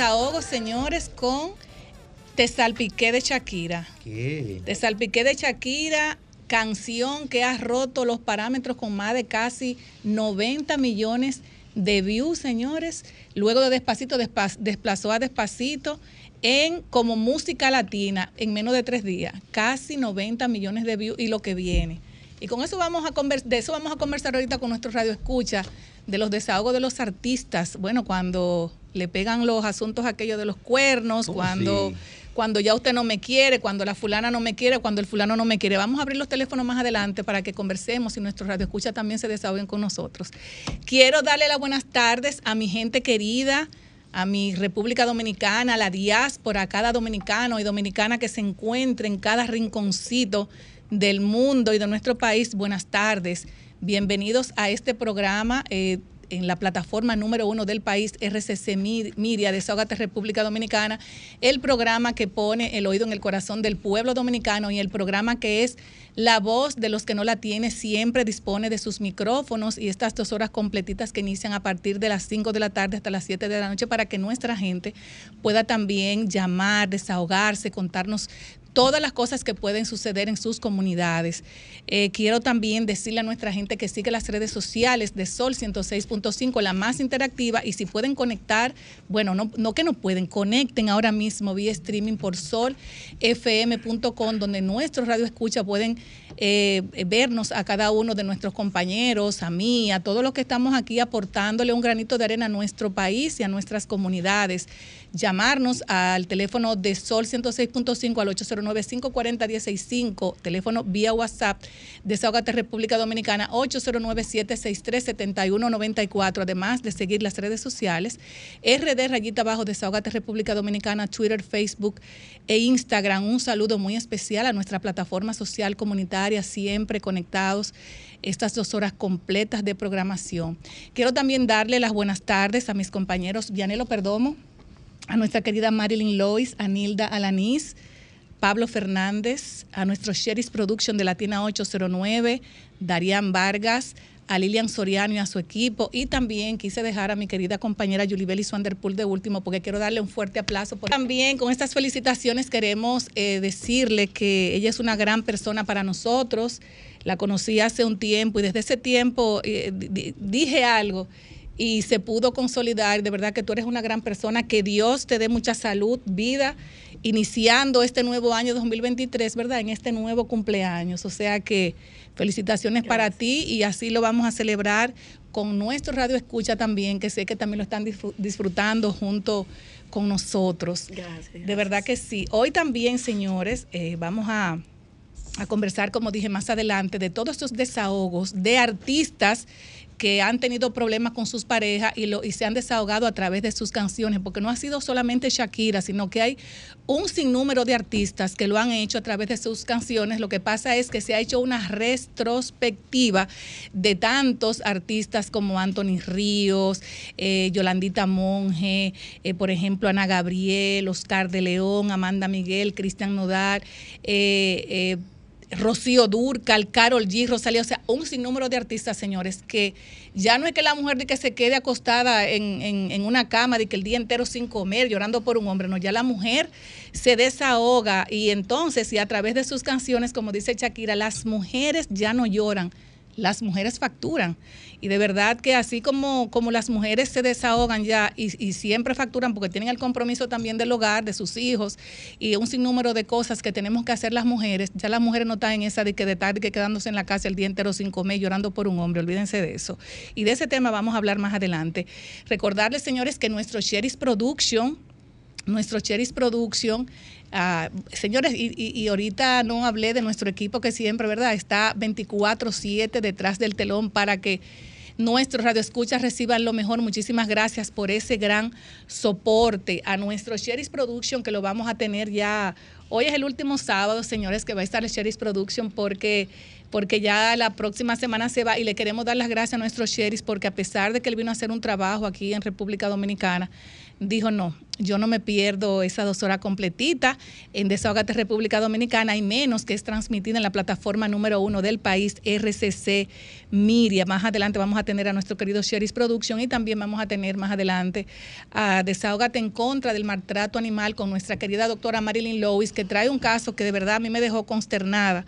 Desahogo, señores, con Te Salpiqué de Shakira. ¿Qué? Te Salpiqué de Shakira, canción que ha roto los parámetros con más de casi 90 millones de views, señores. Luego de Despacito, desplazó a Despacito en como música latina en menos de tres días. Casi 90 millones de views y lo que viene. Y con eso vamos a conversar, de eso vamos a conversar ahorita con nuestro radio escucha, de los desahogos de los artistas. Bueno, cuando le pegan los asuntos aquellos de los cuernos, oh, cuando, cuando ya usted no me quiere, cuando la fulana no me quiere, cuando el fulano no me quiere. Vamos a abrir los teléfonos más adelante para que conversemos y nuestros radioescuchas también se desahoguen con nosotros. Quiero darle las buenas tardes a mi gente querida, a mi República Dominicana, a la diáspora, a cada dominicano y dominicana que se encuentre en cada rinconcito del mundo y de nuestro país. Buenas tardes. Bienvenidos a este programa. Eh, en la plataforma número uno del país, RCC Miria, Desahogate República Dominicana, el programa que pone el oído en el corazón del pueblo dominicano y el programa que es la voz de los que no la tiene siempre dispone de sus micrófonos y estas dos horas completitas que inician a partir de las 5 de la tarde hasta las 7 de la noche para que nuestra gente pueda también llamar, desahogarse, contarnos todas las cosas que pueden suceder en sus comunidades. Eh, quiero también decirle a nuestra gente que sigue las redes sociales de Sol 106.5, la más interactiva, y si pueden conectar, bueno, no, no que no pueden, conecten ahora mismo vía streaming por solfm.com, donde nuestros radio escucha pueden eh, vernos a cada uno de nuestros compañeros, a mí, a todos los que estamos aquí aportándole un granito de arena a nuestro país y a nuestras comunidades llamarnos al teléfono de Sol 106.5 al 809-540-165, teléfono vía WhatsApp, Desahogate República Dominicana 809-763-7194, además de seguir las redes sociales, RD rayita abajo Desahogate República Dominicana, Twitter, Facebook e Instagram. Un saludo muy especial a nuestra plataforma social comunitaria, siempre conectados estas dos horas completas de programación. Quiero también darle las buenas tardes a mis compañeros Vianelo Perdomo, a nuestra querida Marilyn Lois, a Nilda Alanís, Pablo Fernández, a nuestro Sherry's Production de Latina 809, Darían Vargas, a Lilian Soriano y a su equipo. Y también quise dejar a mi querida compañera Yulibeli Swanderpool de último, porque quiero darle un fuerte aplauso. También con estas felicitaciones queremos eh, decirle que ella es una gran persona para nosotros. La conocí hace un tiempo y desde ese tiempo eh, dije algo y se pudo consolidar. De verdad que tú eres una gran persona, que Dios te dé mucha salud, vida, iniciando este nuevo año 2023, ¿verdad? En este nuevo cumpleaños. O sea que felicitaciones para ti y así lo vamos a celebrar con nuestro Radio Escucha también, que sé que también lo están disfrutando junto con nosotros. Gracias. De verdad que sí. Hoy también, señores, eh, vamos a, a conversar, como dije más adelante, de todos estos desahogos de artistas que han tenido problemas con sus parejas y, lo, y se han desahogado a través de sus canciones, porque no ha sido solamente Shakira, sino que hay un sinnúmero de artistas que lo han hecho a través de sus canciones. Lo que pasa es que se ha hecho una retrospectiva de tantos artistas como Anthony Ríos, eh, Yolandita Monge, eh, por ejemplo, Ana Gabriel, Oscar de León, Amanda Miguel, Cristian Nodar, eh, Rocío Durcal, Carol G, Rosalía, o sea, un sinnúmero de artistas, señores, que ya no es que la mujer de que se quede acostada en, en, una cama, de que el día entero sin comer, llorando por un hombre, no, ya la mujer se desahoga y entonces, y a través de sus canciones, como dice Shakira, las mujeres ya no lloran, las mujeres facturan. Y de verdad que así como, como las mujeres se desahogan ya y, siempre facturan porque tienen el compromiso también del hogar, de sus hijos y un sinnúmero de cosas que tenemos que hacer las mujeres, ya las mujeres no están en esa de que de tarde que quedándose en la casa el día entero sin comer, llorando por un hombre, olvídense de eso. Y de ese tema vamos a hablar más adelante. Recordarles, señores, que nuestro Cheris Production, nuestro Cheris Production Ah, señores, y, y, ahorita no hablé de nuestro equipo que siempre, ¿verdad? Está 24/7 detrás del telón para que nuestros radioescuchas reciban lo mejor. Muchísimas gracias por ese gran soporte a nuestro Sherry's Production que lo vamos a tener ya. Hoy es el último sábado, señores, que va a estar el Sherry's Production porque porque ya la próxima semana se va y le queremos dar las gracias a nuestro Sherry's porque a pesar de que él vino a hacer un trabajo aquí en República Dominicana, dijo no, yo no me pierdo esa dos horas completita en Desahogate República Dominicana, y menos que es transmitida en la plataforma número uno del país, RCC Miria. Más adelante vamos a tener a nuestro querido Sherry's Production y también vamos a tener más adelante a Desahogate en contra del maltrato animal con nuestra querida doctora Marilyn Lewis, que trae un caso que de verdad a mí me dejó consternada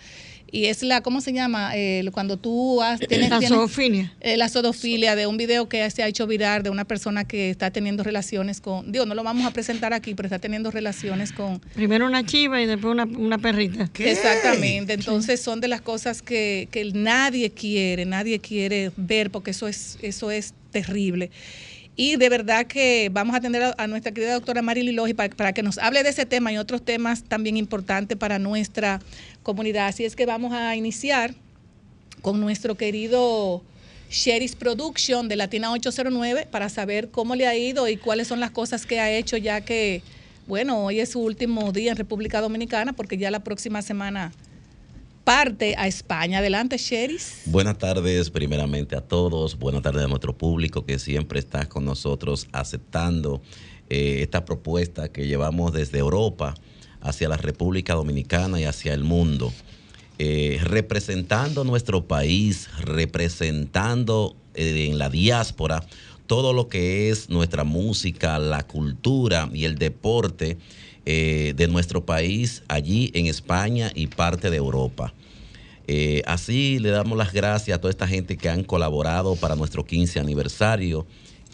y es la, ¿cómo se llama? Eh, cuando tú has, tienes... La zoofilia. Eh, la zoofilia de un video que se ha hecho viral de una persona que está teniendo relaciones con, digo, no lo vamos a presentar aquí, pero está teniendo relaciones con... Primero una chiva y después una, una perrita. Exactamente, entonces son de las cosas que, que nadie quiere, nadie quiere ver porque eso es, eso es terrible. Y de verdad que vamos a tener a, nuestra querida doctora Marily Logi para, para, que nos hable de ese tema y otros temas también importantes para nuestra comunidad. Así es que vamos a iniciar con nuestro querido Sherry's Production de Latina 809 para saber cómo le ha ido y cuáles son las cosas que ha hecho ya que, bueno, hoy es su último día en República Dominicana porque ya la próxima semana parte a España. Adelante, Sheris. Buenas tardes, primeramente a todos. Buenas tardes a nuestro público que siempre está con nosotros aceptando eh, esta propuesta que llevamos desde Europa hacia la República Dominicana y hacia el mundo. Eh, representando nuestro país, representando eh, en la diáspora todo lo que es nuestra música, la cultura y el deporte eh, de nuestro país allí en España y parte de Europa. Eh, así le damos las gracias a toda esta gente que han colaborado para nuestro 15 aniversario,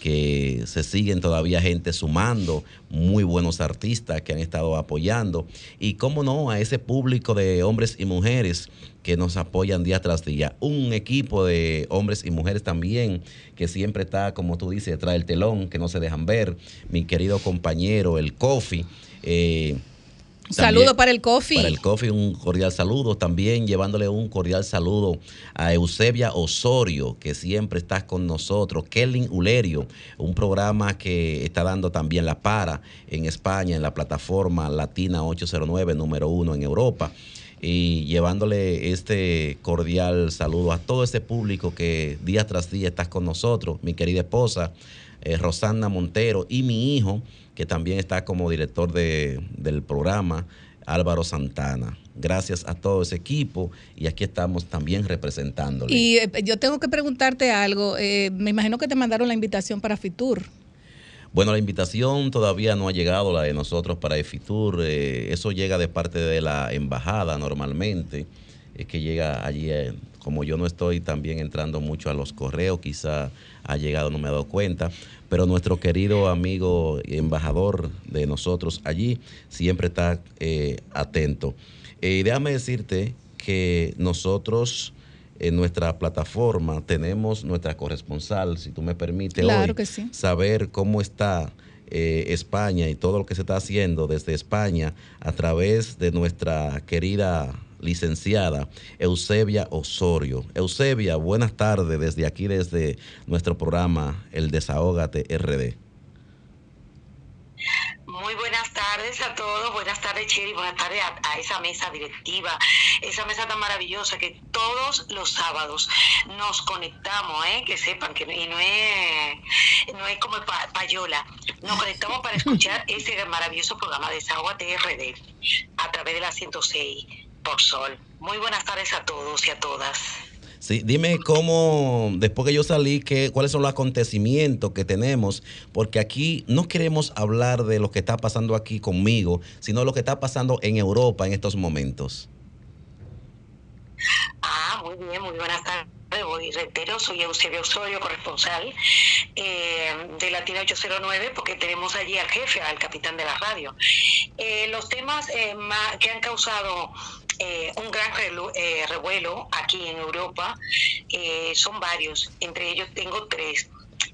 que se siguen todavía gente sumando, muy buenos artistas que han estado apoyando y, cómo no, a ese público de hombres y mujeres que nos apoyan día tras día. Un equipo de hombres y mujeres también que siempre está, como tú dices, detrás del telón, que no se dejan ver. Mi querido compañero, el Kofi eh, saludo para el Coffee. Para el Coffee, un cordial saludo. También llevándole un cordial saludo a Eusebia Osorio, que siempre está con nosotros. Kelly Ulerio, un programa que está dando también la para en España, en la plataforma Latina 809, número uno en Europa. Y llevándole este cordial saludo a todo ese público que día tras día está con nosotros. Mi querida esposa, eh, Rosana Montero, y mi hijo que también está como director del programa, Álvaro Santana. Gracias a todo ese equipo y aquí estamos también representándole. Y eh, yo tengo que preguntarte algo. Eh, me imagino que te mandaron la invitación para Fitur. Bueno, la invitación todavía no ha llegado, la de nosotros para Fitur. Eh, eso llega de parte de la embajada normalmente. Es que llega allí, como yo no estoy también entrando mucho a los correos, quizá ha llegado, no me he dado cuenta pero nuestro querido amigo y embajador de nosotros allí siempre está eh, atento. Eh, déjame decirte que nosotros en nuestra plataforma tenemos nuestra corresponsal, si tú me permites, hoy, saber cómo está eh, España y todo lo que se está haciendo desde España a través de nuestra querida licenciada Eusebia Osorio. Eusebia, buenas tardes desde aquí, desde nuestro programa El Desahógate RD. Muy buenas tardes a todos, buenas tardes Cheri, buenas tardes a, esa mesa directiva, esa mesa tan maravillosa que todos los sábados nos conectamos, ¿eh? que sepan que y no es, no es como payola, nos conectamos para escuchar ese maravilloso programa de Desahógate RD a través de la 106 por sol. Muy buenas tardes a todos y a todas. Sí, dime cómo, después que yo salí, que, cuáles son los acontecimientos que tenemos, porque aquí no queremos hablar de lo que está pasando aquí conmigo, sino lo que está pasando en Europa en estos momentos. Ah, muy bien, muy buenas tardes. Voy, reitero, soy Eusebio Osorio, corresponsal eh, de Latina 809, porque tenemos allí al jefe, al capitán de la radio. Eh, los temas eh, más, que han causado eh, un gran eh, revuelo aquí en Europa eh, son varios, entre ellos tengo tres.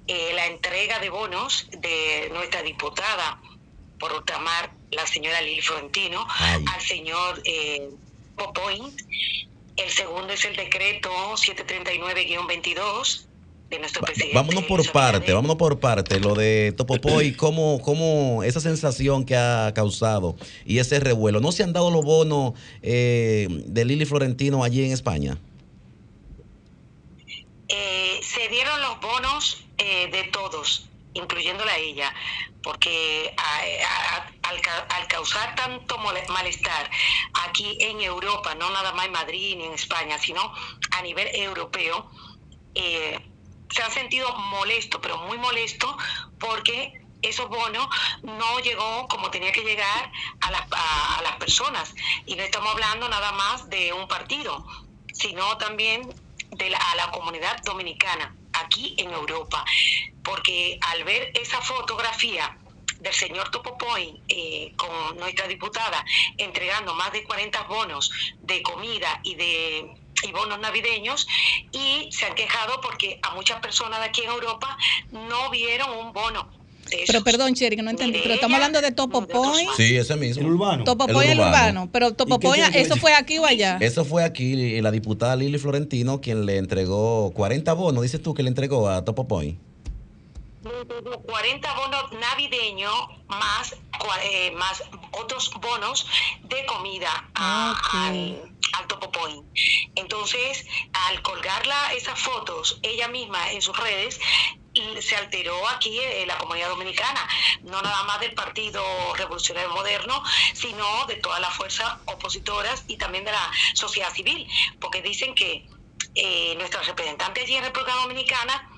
la entrega de bonos de nuestra diputada por ultramar, la señora Lili Florentino, al señor Popoint. El segundo es el decreto 739-22 de nuestro presidente. Vámonos por parte, vámonos por parte. Lo de Topopoy, ¿cómo, cómo esa sensación que ha causado y ese revuelo. ¿No se han dado los bonos eh, de Lili Florentino allí en España? Eh, se dieron los bonos eh, de todos, incluyéndola a ella, porque al, causar tanto malestar aquí en Europa, no nada más en Madrid ni en España, sino a nivel europeo, eh, se han sentido molesto, pero muy molesto, porque esos bonos no llegó como tenía que llegar a las, a, las personas. Y no estamos hablando nada más de un partido, sino también de la, a la comunidad dominicana aquí en Europa. Porque al ver esa fotografía del señor Topopoy eh, con nuestra diputada entregando más de 40 bonos de comida y de y bonos navideños y se han quejado porque a muchas personas de aquí en Europa no vieron un bono. Pero perdón, Cherry, que no entendí. Pero estamos hablando de Topo Point. Sí, ese mismo. El urbano. Topo Point el urbano. Pero Topo Point, ¿eso fue aquí o allá? Eso fue aquí. Y la diputada Lili Florentino, quien le entregó 40 bonos, dices tú, que le entregó a Topo Point. 40 bonos navideños más, eh, más otros bonos de comida al, al Topo Point. Entonces, al colgarla esas fotos, ella misma en sus redes, se alteró aquí en la comunidad dominicana, no nada más del Partido Revolucionario Moderno, sino de todas las fuerzas opositoras y también de la sociedad civil, porque dicen que eh, nuestra representante allí en República Dominicana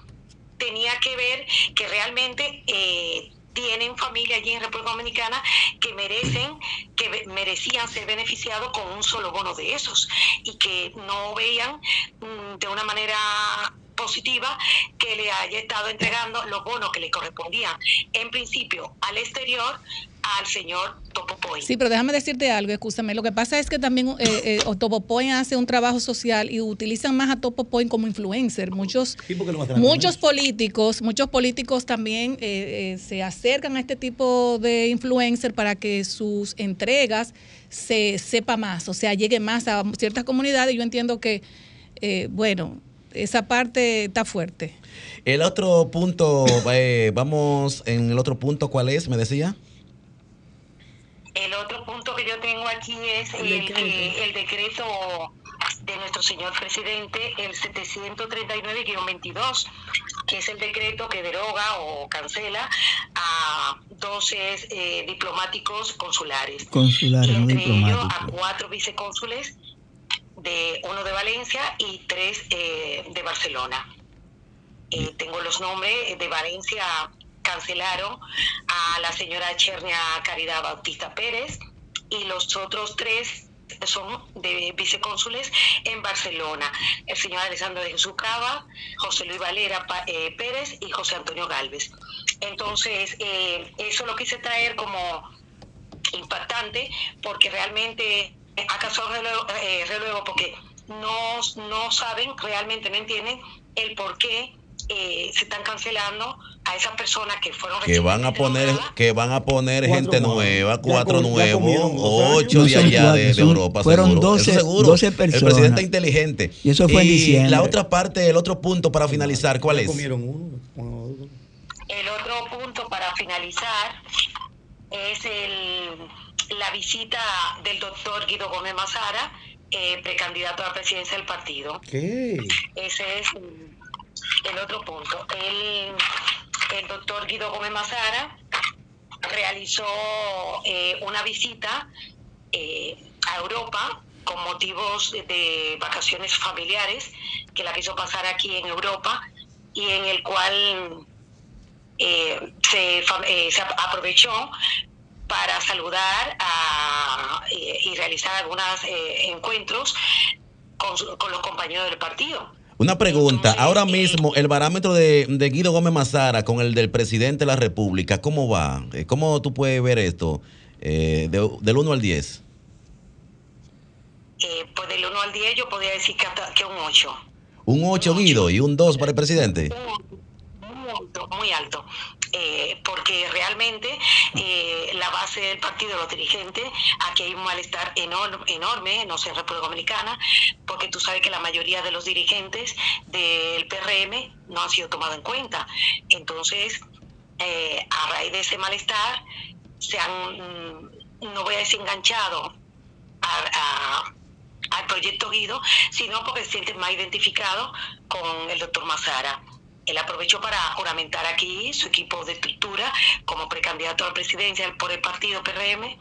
tenía que ver que realmente eh, tienen familia allí en República Dominicana que merecen, que merecían ser beneficiados con un solo bono de esos y que no veían mm, de una manera positiva que le haya estado entregando los bonos que le correspondían en principio al exterior al señor Topopoy. Sí, pero déjame decirte algo, escúchame. Lo que pasa es que también eh, eh, Topopoy hace un trabajo social y utilizan más a Topopoy como influencer. Muchos, muchos políticos, muchos políticos también eh, eh, se acercan a este tipo de influencer para que sus entregas se sepa más, o sea, llegue más a ciertas comunidades. Yo entiendo que, bueno, esa parte está fuerte. El otro punto, vamos en el otro punto, ¿cuál es? Me decía. El otro punto que yo tengo aquí es el, el decreto de nuestro señor presidente, el 739-22, que es el decreto que deroga o cancela a 12 eh, diplomáticos consulares. Consulares, entre ellos a cuatro vicecónsules, de uno de Valencia y tres eh, de Barcelona. Eh, tengo los nombres de Valencia cancelaron a la señora Chernia Caridad Bautista Pérez y los otros tres son de vicecónsules en Barcelona, el señor Alessandro de Jesús Cava, José Luis Valera eh, Pérez y José Antonio Galvez. Entonces, eh, eso lo quise traer como impactante porque realmente ha causado reluego, eh, reluego porque no, no saben, realmente no entienden el por qué eh, se están cancelando a esas personas que fueron que van a poner que van a poner gente nueva cuatro nuevos ocho de allá de, Europa fueron 12, personas el presidente inteligente. Y eso fue en diciembre. la otra parte el otro punto para finalizar ¿cuál es? el otro punto para finalizar es el, la visita del doctor Guido Gómez Mazara eh, precandidato a la presidencia del partido ¿Qué? ese es el otro punto. El, el doctor Guido Gómez Mazara realizó eh, una visita eh, a Europa con motivos de, de vacaciones familiares, que la quiso pasar aquí en Europa y en el cual eh, se, eh, se ap- aprovechó para saludar a- y, y realizar algunos encuentros con, su- con los compañeros del partido. Una pregunta, Entonces, ahora eh, mismo el parámetro de, de Guido Gómez Mazara con el del presidente de la República, ¿cómo va? Eh, ¿Cómo tú puedes ver esto eh, de- del 1 al 10? Eh, pues del 1 al 10 yo podría decir que, hasta- que un 8. Un 8 Guido y un 2 para el presidente. Muy alto, muy alto. Eh, porque realmente eh, la base del partido, los dirigentes, aquí hay un malestar enorme, enorme, no sé, en República Dominicana, porque tú sabes que la mayoría de los dirigentes del PRM no han sido tomados en cuenta. Entonces, eh, a raíz de ese malestar, se han, mm, no voy a decir enganchado a- al proyecto Guido, sino porque se sienten más identificados con el doctor Mazara. Él aprovechó para juramentar aquí su equipo de estructura como precandidato a la presidencia por el partido PRM.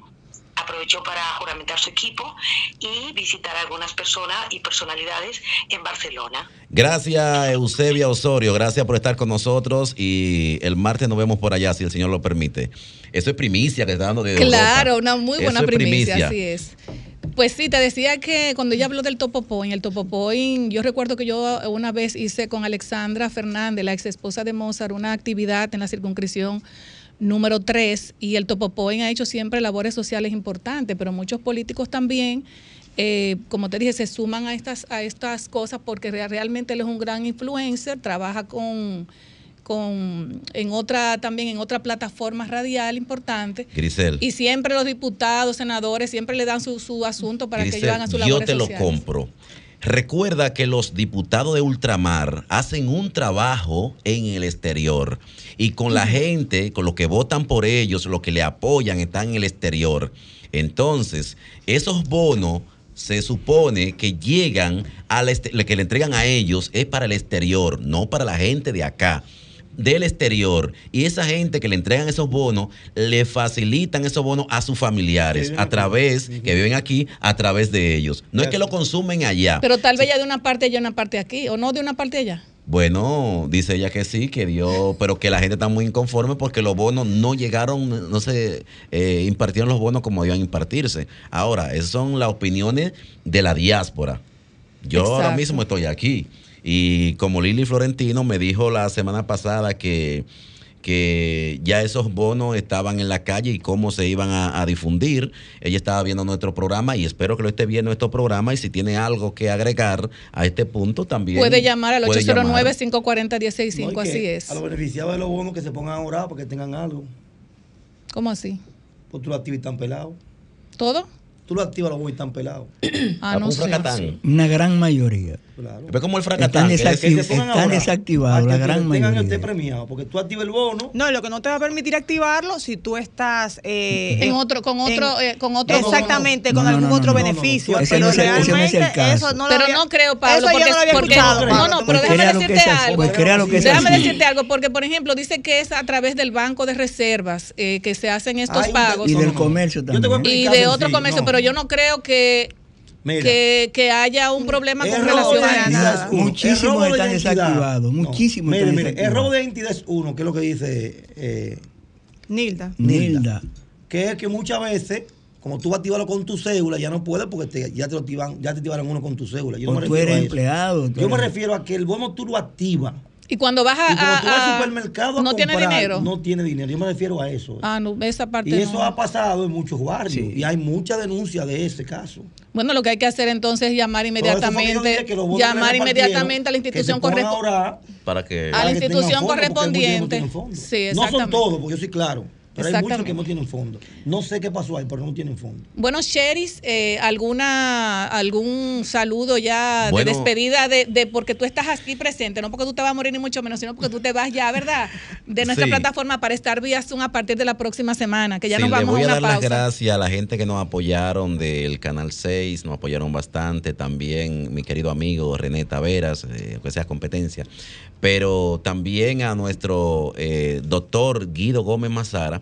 Aprovechó para juramentar su equipo y visitar a algunas personas y personalidades en Barcelona. Gracias Eusebia Osorio, gracias por estar con nosotros y el martes nos vemos por allá si el Señor lo permite. Eso es primicia que está dando de Claro, Europa. una muy Eso buena es primicia, así es. Pues sí, te decía que cuando ella habló del Topo Point, el Topo Point, yo recuerdo que yo una vez hice con Alexandra Fernández, la ex esposa de Mozart, una actividad en la circunscripción número 3 y el Topo Point ha hecho siempre labores sociales importantes, pero muchos políticos también, eh, como te dije, se suman a estas, a estas cosas porque re- realmente él es un gran influencer, trabaja con con en otra también en otra plataforma radial importante Grisel. y siempre los diputados, senadores, siempre le dan su, su asunto para que ellos hagan su yo labores te lo sociales. compro. Recuerda que los diputados de ultramar hacen un trabajo en el exterior y con la gente, con los que votan por ellos, los que le apoyan, están en el exterior. Entonces, esos bonos se supone que llegan al que le entregan a ellos es para el exterior, no para la gente de acá del exterior y esa gente que le entregan esos bonos le facilitan esos bonos a sus familiares a través que viven aquí a través de ellos. No es que lo consumen allá. Pero tal vez ya de una parte allá, una parte aquí, o no de una parte allá. bueno dice ella que sí que dio pero que la gente está muy inconforme porque los bonos no llegaron no se eh, impartieron los bonos como debían impartirse. Ahora esas son las opiniones de la diáspora. Yo ahora mismo estoy aquí y como Lili Florentino me dijo la semana pasada que, que ya esos bonos estaban en la calle y cómo se iban a, a difundir. Ella estaba viendo nuestro programa y espero que lo esté viendo nuestro programa y si tiene algo que agregar a este punto también. Puede llamar al puede llamar. 809-540-165, No, así es. A los beneficiados de los bonos que se pongan a orar para que tengan algo. ¿Cómo así? Pues tú lo activas y están pelados. ¿Todo? Tú lo activas los bonos y están pelados. Ah, no un sé. Una gran mayoría. Claro. Ve como el Están, fracatán. es- desactiv- Que están desactivados, la gran tengan mayoría. este premiado. Porque tú activas el bono. No, lo que no te va a permitir activarlo si tú estás eh, En otro, con otro, en- eh, con otro. exactamente, No, con no, algún no, otro no, no, no. beneficio. Ese pero no es el- ese no es el realmente caso. eso no lo Pero había- no creo, Pablo, Eso yo porque, no lo había porque- escuchado. no, no, pero déjame decirte es algo. es Déjame decirte algo, porque por ejemplo dice que es a través del banco de reservas eh, que se hacen estos pagos Y del comercio Yo también. y de otro comercio, pero yo no creo que, Mira, que, que haya un problema con relación de a nada. uno. Muchísimos están desactivados, No. muchísimos Mire, están mire, el robo de identidad es uno, que es lo que dice eh, Nilda. Nilda. que es que muchas veces, como tú vas a activarlo con tu cédula, ya no puedes porque te- ya te lo activan, ya te activaron uno con tu cédula. Yo no me tú refiero eres a empleado. tú Yo me refiero a que el bono tú lo activas. Y cuando vas a, Y como tú vas a- al supermercado a no tiene comprar, dinero. No tiene dinero. Yo me refiero a eso. Ah, no, esa parte y eso ha pasado en muchos barrios. Sí. Y hay mucha denuncia de ese caso. Bueno, lo que hay que hacer entonces es llamar inmediatamente, que que llamar inmediatamente a la institución correspondiente. para que A la institución correspondiente. no. Sí, No son todos, porque yo soy claro. Pero hay muchos que no tienen fondo. No sé qué pasó ahí, pero no tienen fondo. Bueno, Sheris, eh, alguna algún saludo ya Bueno. de despedida de, de porque tú estás aquí presente, no porque tú te vas a morir ni mucho menos, sino porque tú te vas ya, ¿verdad? De nuestra Sí. plataforma para estar vía Zoom a partir de la próxima semana, que ya Sí, nos vamos voy a a una dar las pausa. gracias a la gente que nos apoyaron del Canal 6, nos apoyaron bastante, también mi querido amigo René Taveras, eh, que sea competencia, pero también a nuestro eh, doctor Guido Gómez Mazara,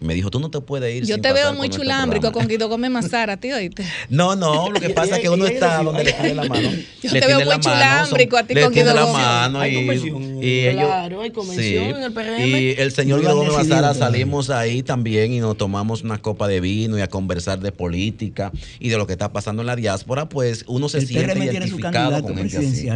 Me dijo, tú no te puedes ir. Yo sin te veo pasar muy nuestro chulámbrico programa". con Guido Gómez Mazara, tío. ¿oíste? No, no, lo que pasa es que uno está donde le tiene la mano. Yo le te veo muy chulámbrico a ti le con Guido Gómez. mano Hay y. Claro, hay convención en el PRM. Y el señor Guido Gómez Mazara salimos ahí también y nos tomamos una copa de vino y a conversar de política y de lo que está pasando en la diáspora, pues uno se El siente PRM identificado con gente así.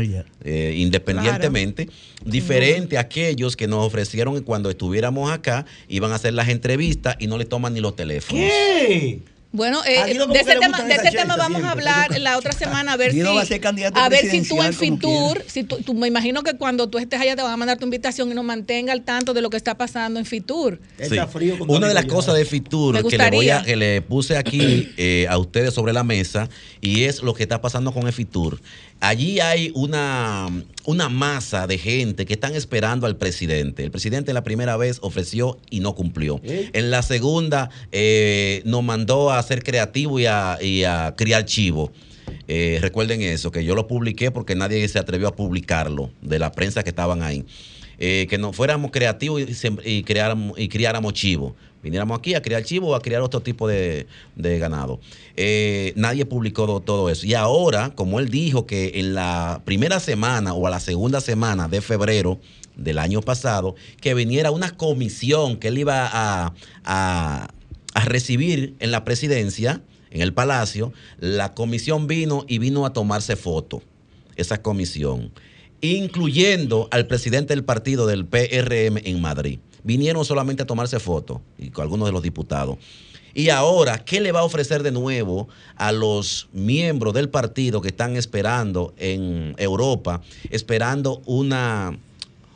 Eh, independientemente, diferente a aquellos que nos ofrecieron que cuando estuviéramos acá iban a hacer las entrevistas y no le toman ni los teléfonos. ¿Qué? Bueno, eh, de ese tema, gustan de esas ese tema chelchas vamos a hablar la otra semana a ver Guido si va a ser candidato a ver si tú en Fitur, si tú, tú- me imagino que cuando tú estés allá te van a mandar tu invitación y nos mantenga al tanto de lo que está pasando en Fitur. Está frío con Una de las cosas de Fitur Me que le, voy a, gustaría. que le puse aquí eh, a ustedes sobre la mesa y es lo que está pasando con el Fitur. Allí hay una, una masa de gente que están esperando al presidente. El presidente la primera vez ofreció y no cumplió. En la segunda eh, nos mandó a ser creativo y a, y a criar chivo. Eh, recuerden eso, que yo lo publiqué porque nadie se atrevió a publicarlo de la prensa que estaban ahí. Eh, que no fuéramos creativos y, y, creáramos, y criáramos chivo. Viniéramos aquí a criar chivo o a criar otro tipo de, de ganado. Eh, nadie publicó do- todo eso. Y ahora, como él dijo que en la primera semana o a la segunda semana de febrero del año pasado, que viniera una comisión que él iba a, a- a recibir en la presidencia, en el palacio, la comisión vino y vino a tomarse foto, esa comisión, incluyendo al presidente del partido del PRM en Madrid. Vinieron solamente a tomarse foto, y con algunos de los diputados. Y ahora, ¿qué le va a ofrecer de nuevo a los miembros del partido que están esperando en Europa, esperando una,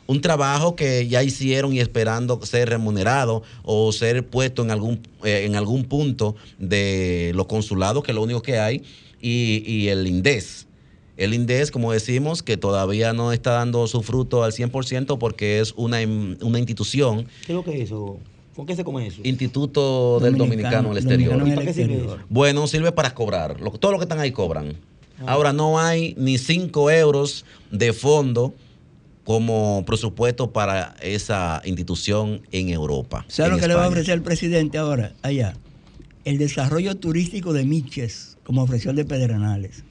un trabajo que ya hicieron y esperando ser remunerado o ser puesto en algún, eh, en algún punto de los consulados, que es lo único que hay, y, y el INDES. El INDES, como decimos, que todavía no está dando su fruto al 100% porque es una, una institución, ¿Qué es lo que es eso? ¿Con qué se come eso? Instituto del Dominicano en el exterior. Dominicano en el ¿Para qué sirve exterior. eso? Bueno, sirve para cobrar. Lo- todo lo que están ahí cobran. Ahora no hay ni 5 euros de fondo como presupuesto para esa institución en Europa. ¿Sabes lo que le va a ofrecer el presidente ahora, allá? El desarrollo turístico de Miches, como ofreció el de Pedernales.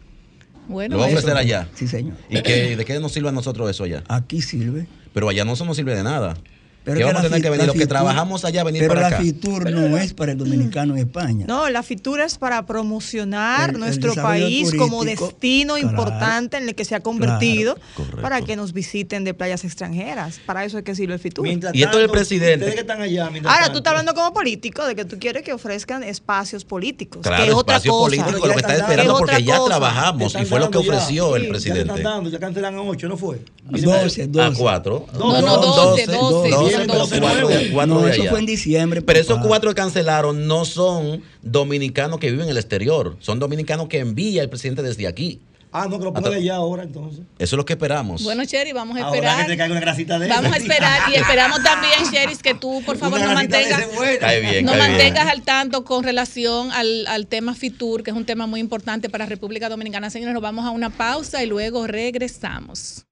Bueno, Lo va a eso- ofrecer allá. Sí, señor. ¿Y qué, de qué nos sirve a nosotros eso allá? Aquí sirve. Pero allá no eso no sirve de nada. Pero ¿Qué que vamos a la tener fi- que venir? la Los que trabajamos allá, venir Pero para la acá. FITUR no es para el dominicano en España. No, la FITUR es para promocionar El- el nuestro país como destino claro, importante en el que se ha convertido Correcto. para que nos visiten de playas extranjeras. Para eso es que sirve el FITUR. Mientras Y esto del tanto, presidente. Ustedes que están allá, mientras Ahora, tanto, tú estás hablando como político de que tú quieres que ofrezcan espacios políticos. Claro, que es otra cosa. político, Pero lo que está esperando porque es ya otra cosa. trabajamos y fue lo que ya. ofreció el Sí, Ya presidente. están dando, ya cancelan a 8, ¿no fue? 12, 12. A cuatro. No, no, 12, 12, 12, son 12 cuatro de- nuevos. cuatro No, de eso fue en diciembre. Pero esos cuatro que cancelaron no son dominicanos que viven en el exterior, son dominicanos que envía el presidente desde aquí. Ah, no, que lo pongan allá ahora entonces. Eso es lo que esperamos. Bueno, Sherry, vamos a Ahora que esperar. te caiga una grasita de Vamos a esperar y esperamos también, Sherry, que tú, por favor, nos mantengas, nos bien. mantengas al tanto con relación al, al tema FITUR, que es un tema muy importante para República Dominicana. Señores, nos vamos a una pausa y luego regresamos.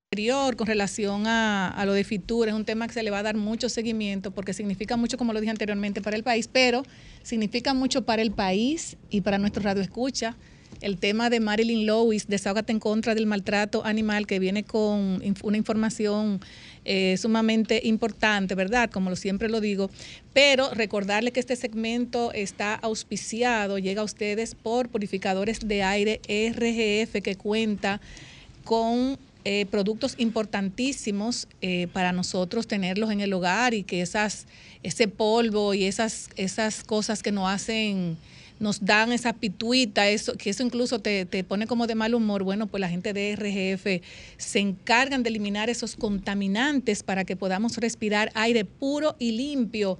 Con relación a, a lo de FITUR, es un tema que se le va a dar mucho seguimiento porque significa mucho, como lo dije anteriormente, para el país, pero significa mucho para el país y para nuestro radio escucha. El tema de Marilyn Lewis, Desahógate en contra del maltrato animal, que viene con una información eh, sumamente importante, ¿verdad? Como siempre lo digo. Pero recordarle que este segmento está auspiciado, llega a ustedes por Purificadores de Aire RGF, que cuenta con eh, productos importantísimos eh, para nosotros tenerlos en el hogar y que esas, ese polvo y esas, esas cosas que nos hacen, nos dan esa pituita, eso, que eso incluso te, te pone como de mal humor, bueno, pues la gente de RGF se encargan de eliminar esos contaminantes para que podamos respirar aire puro y limpio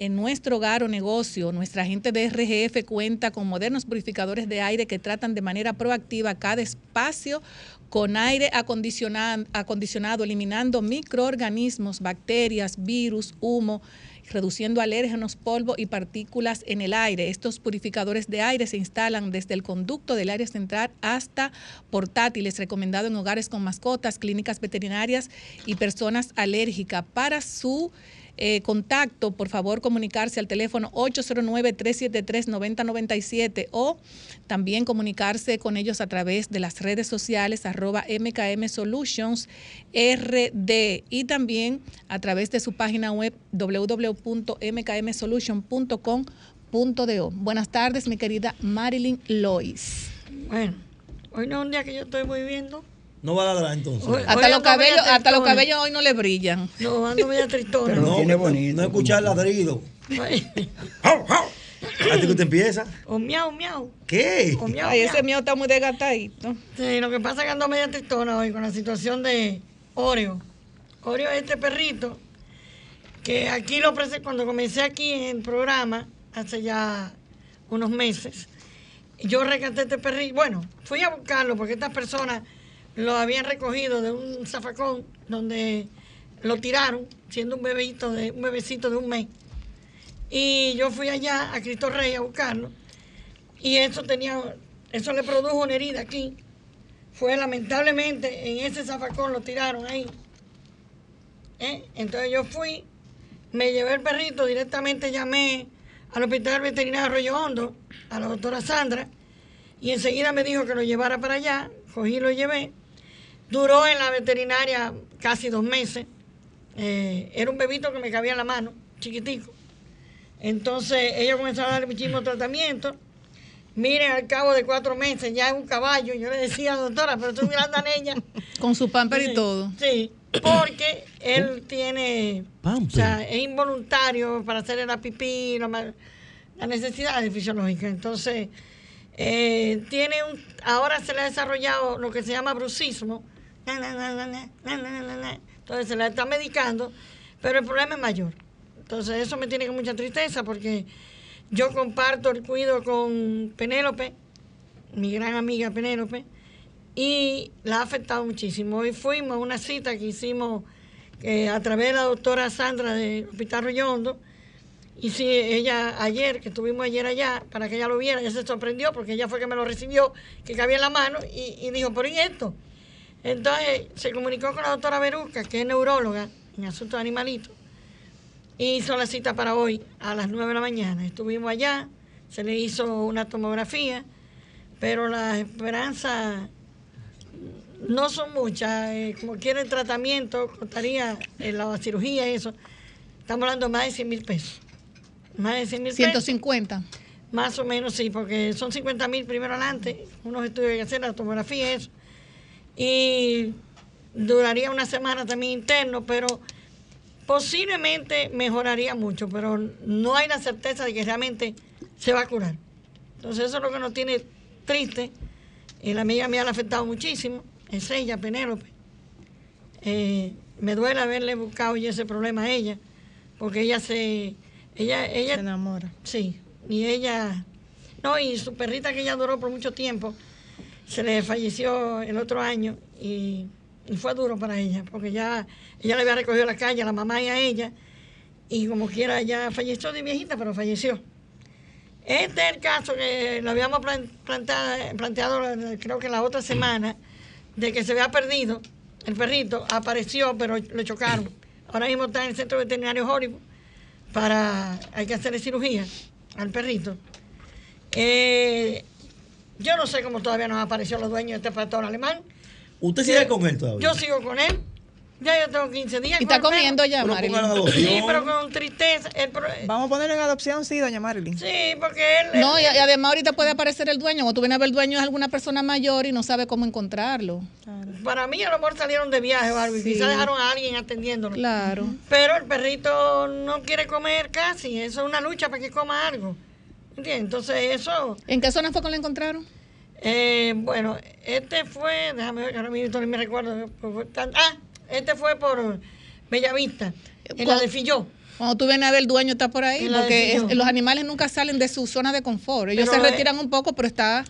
en nuestro hogar o negocio, nuestra gente de RGF cuenta con modernos purificadores de aire que tratan de manera proactiva cada espacio con aire acondicionado, acondicionado eliminando microorganismos, bacterias, virus, humo, reduciendo alérgenos, polvo y partículas en el aire. Estos purificadores de aire se instalan desde el conducto del área central hasta portátiles, recomendado en hogares con mascotas, clínicas veterinarias y personas alérgicas para su eh, contacto, por favor comunicarse al teléfono 809-373-9097 o también comunicarse con ellos a través de las redes sociales arroba MKM Solutions RD y también a través de su página web www.mkmsolution.com.do. Buenas tardes, mi querida Marilyn Lois. Bueno, hoy no es un día que yo estoy muy viendo. No va a ladrar entonces. Hoy- Hasta hoy los cabellos, hasta los cabellos hoy no le brillan. No, ando media tristona. Pero no, tiene no- bonito, no escuchar ladrido. Antes que usted empieza. o miau, miau. ¿Qué? O miau, Ay, miau. ese mío está muy desgastadito. Sí, lo que pasa es que ando media tristona hoy con la situación de Oreo. Oreo es este perrito que aquí lo presenté cuando comencé aquí en el programa, hace ya unos meses. Yo rescaté este perrito. Bueno, fui a buscarlo porque estas personas lo habían recogido de un zafacón donde lo tiraron, siendo un bebito de, un bebecito de un mes. Y yo fui allá a Cristo Rey a buscarlo. Y eso tenía, eso le produjo una herida aquí. Fue lamentablemente en ese zafacón lo tiraron ahí. ¿Eh? Entonces yo fui, me llevé el perrito, directamente llamé al hospital veterinario Arroyo Hondo, a la doctora Sandra, y enseguida me dijo que lo llevara para allá, cogí lo llevé. Duró en la veterinaria casi dos meses. Eh, era un bebito que me cabía en la mano, chiquitico. Entonces ellos comenzaron a darle muchísimo tratamiento. Miren, al cabo de cuatro meses ya es un caballo. Yo le decía, doctora, pero estoy mirando a ella. Con su pamper y todo. Sí, porque él tiene, Pamper. o sea, es involuntario para hacer la pipí, la necesidad fisiológica. Entonces, eh, tiene un, ahora se le ha desarrollado lo que se llama brucismo. Entonces se la está medicando, pero el problema es mayor. Entonces eso me tiene con mucha tristeza porque yo comparto el cuido con Penélope, mi gran amiga Penélope, y la ha afectado muchísimo. Hoy fuimos a una cita que hicimos eh, a través de la doctora Sandra del Hospital Rollondo, y si ella ayer, que estuvimos ayer allá, para que ella lo viera, ella se sorprendió porque ella fue que me lo recibió, que cabía en la mano, y, dijo, pero ¿y esto? Entonces se comunicó con la doctora Beruca, que es neuróloga en asuntos de animalitos, y hizo la cita para hoy a las 9 de la mañana. Estuvimos allá, se le hizo una tomografía, pero las esperanzas no son muchas. eh, como quiere el tratamiento, costaría eh, la cirugía y eso. Estamos hablando de más de 100 mil pesos. Más de 100 mil pesos. 150. Más o menos, sí, porque son 50 mil primero adelante, unos estudios que hacer, la tomografía y eso. Y duraría una semana también interno, pero posiblemente mejoraría mucho, pero no hay la certeza de que realmente se va a curar. Entonces eso es lo que nos tiene triste. Y la amiga mía la ha afectado muchísimo, es ella, Penélope. Eh, me duele haberle buscado ya ese problema a ella, porque ella se... Ella, ella, Se enamora. Sí, y ella, no, y su perrita que ella duró por mucho tiempo, se le falleció el otro año y, fue duro para ella, porque ya ella le había recogido la calle a la mamá y a ella, y como quiera ya falleció de viejita, pero falleció. Este es el caso que lo habíamos planteado creo que la otra semana, de que se había perdido el perrito, apareció, pero lo chocaron. Ahora mismo está en el centro veterinario Hollywood para, hay que hacerle cirugía al perrito. Eh, yo no sé cómo todavía nos apareció los dueños de este pastor alemán. ¿Usted sigue con él todavía? Yo sigo con él. Ya yo tengo 15 días. Y está comiendo ya, Marilyn. Sí, pero con tristeza. El pro- Vamos a ponerlo en adopción, sí, doña Marilyn. sí, porque él. No, y, él- y además ahorita puede aparecer el dueño. O tú vienes a ver el dueño es alguna persona mayor y no sabe cómo encontrarlo. Para mí, a lo mejor salieron de viaje y Sí. Quizás dejaron a alguien atendiéndolo. Claro. Pero el perrito no quiere comer casi. Eso es una lucha para que coma algo. ¿Entiendes? Entonces, eso. ¿En qué zona fue que lo encontraron? Eh, bueno, este fue, déjame ver ahora mismo no me recuerdo. ah, este fue por Bellavista, en la de Filló. Cuando tú vienes a ver el dueño está por ahí, porque es- los animales nunca salen de su zona de confort. Ellos Pero, se retiran un poco, pero está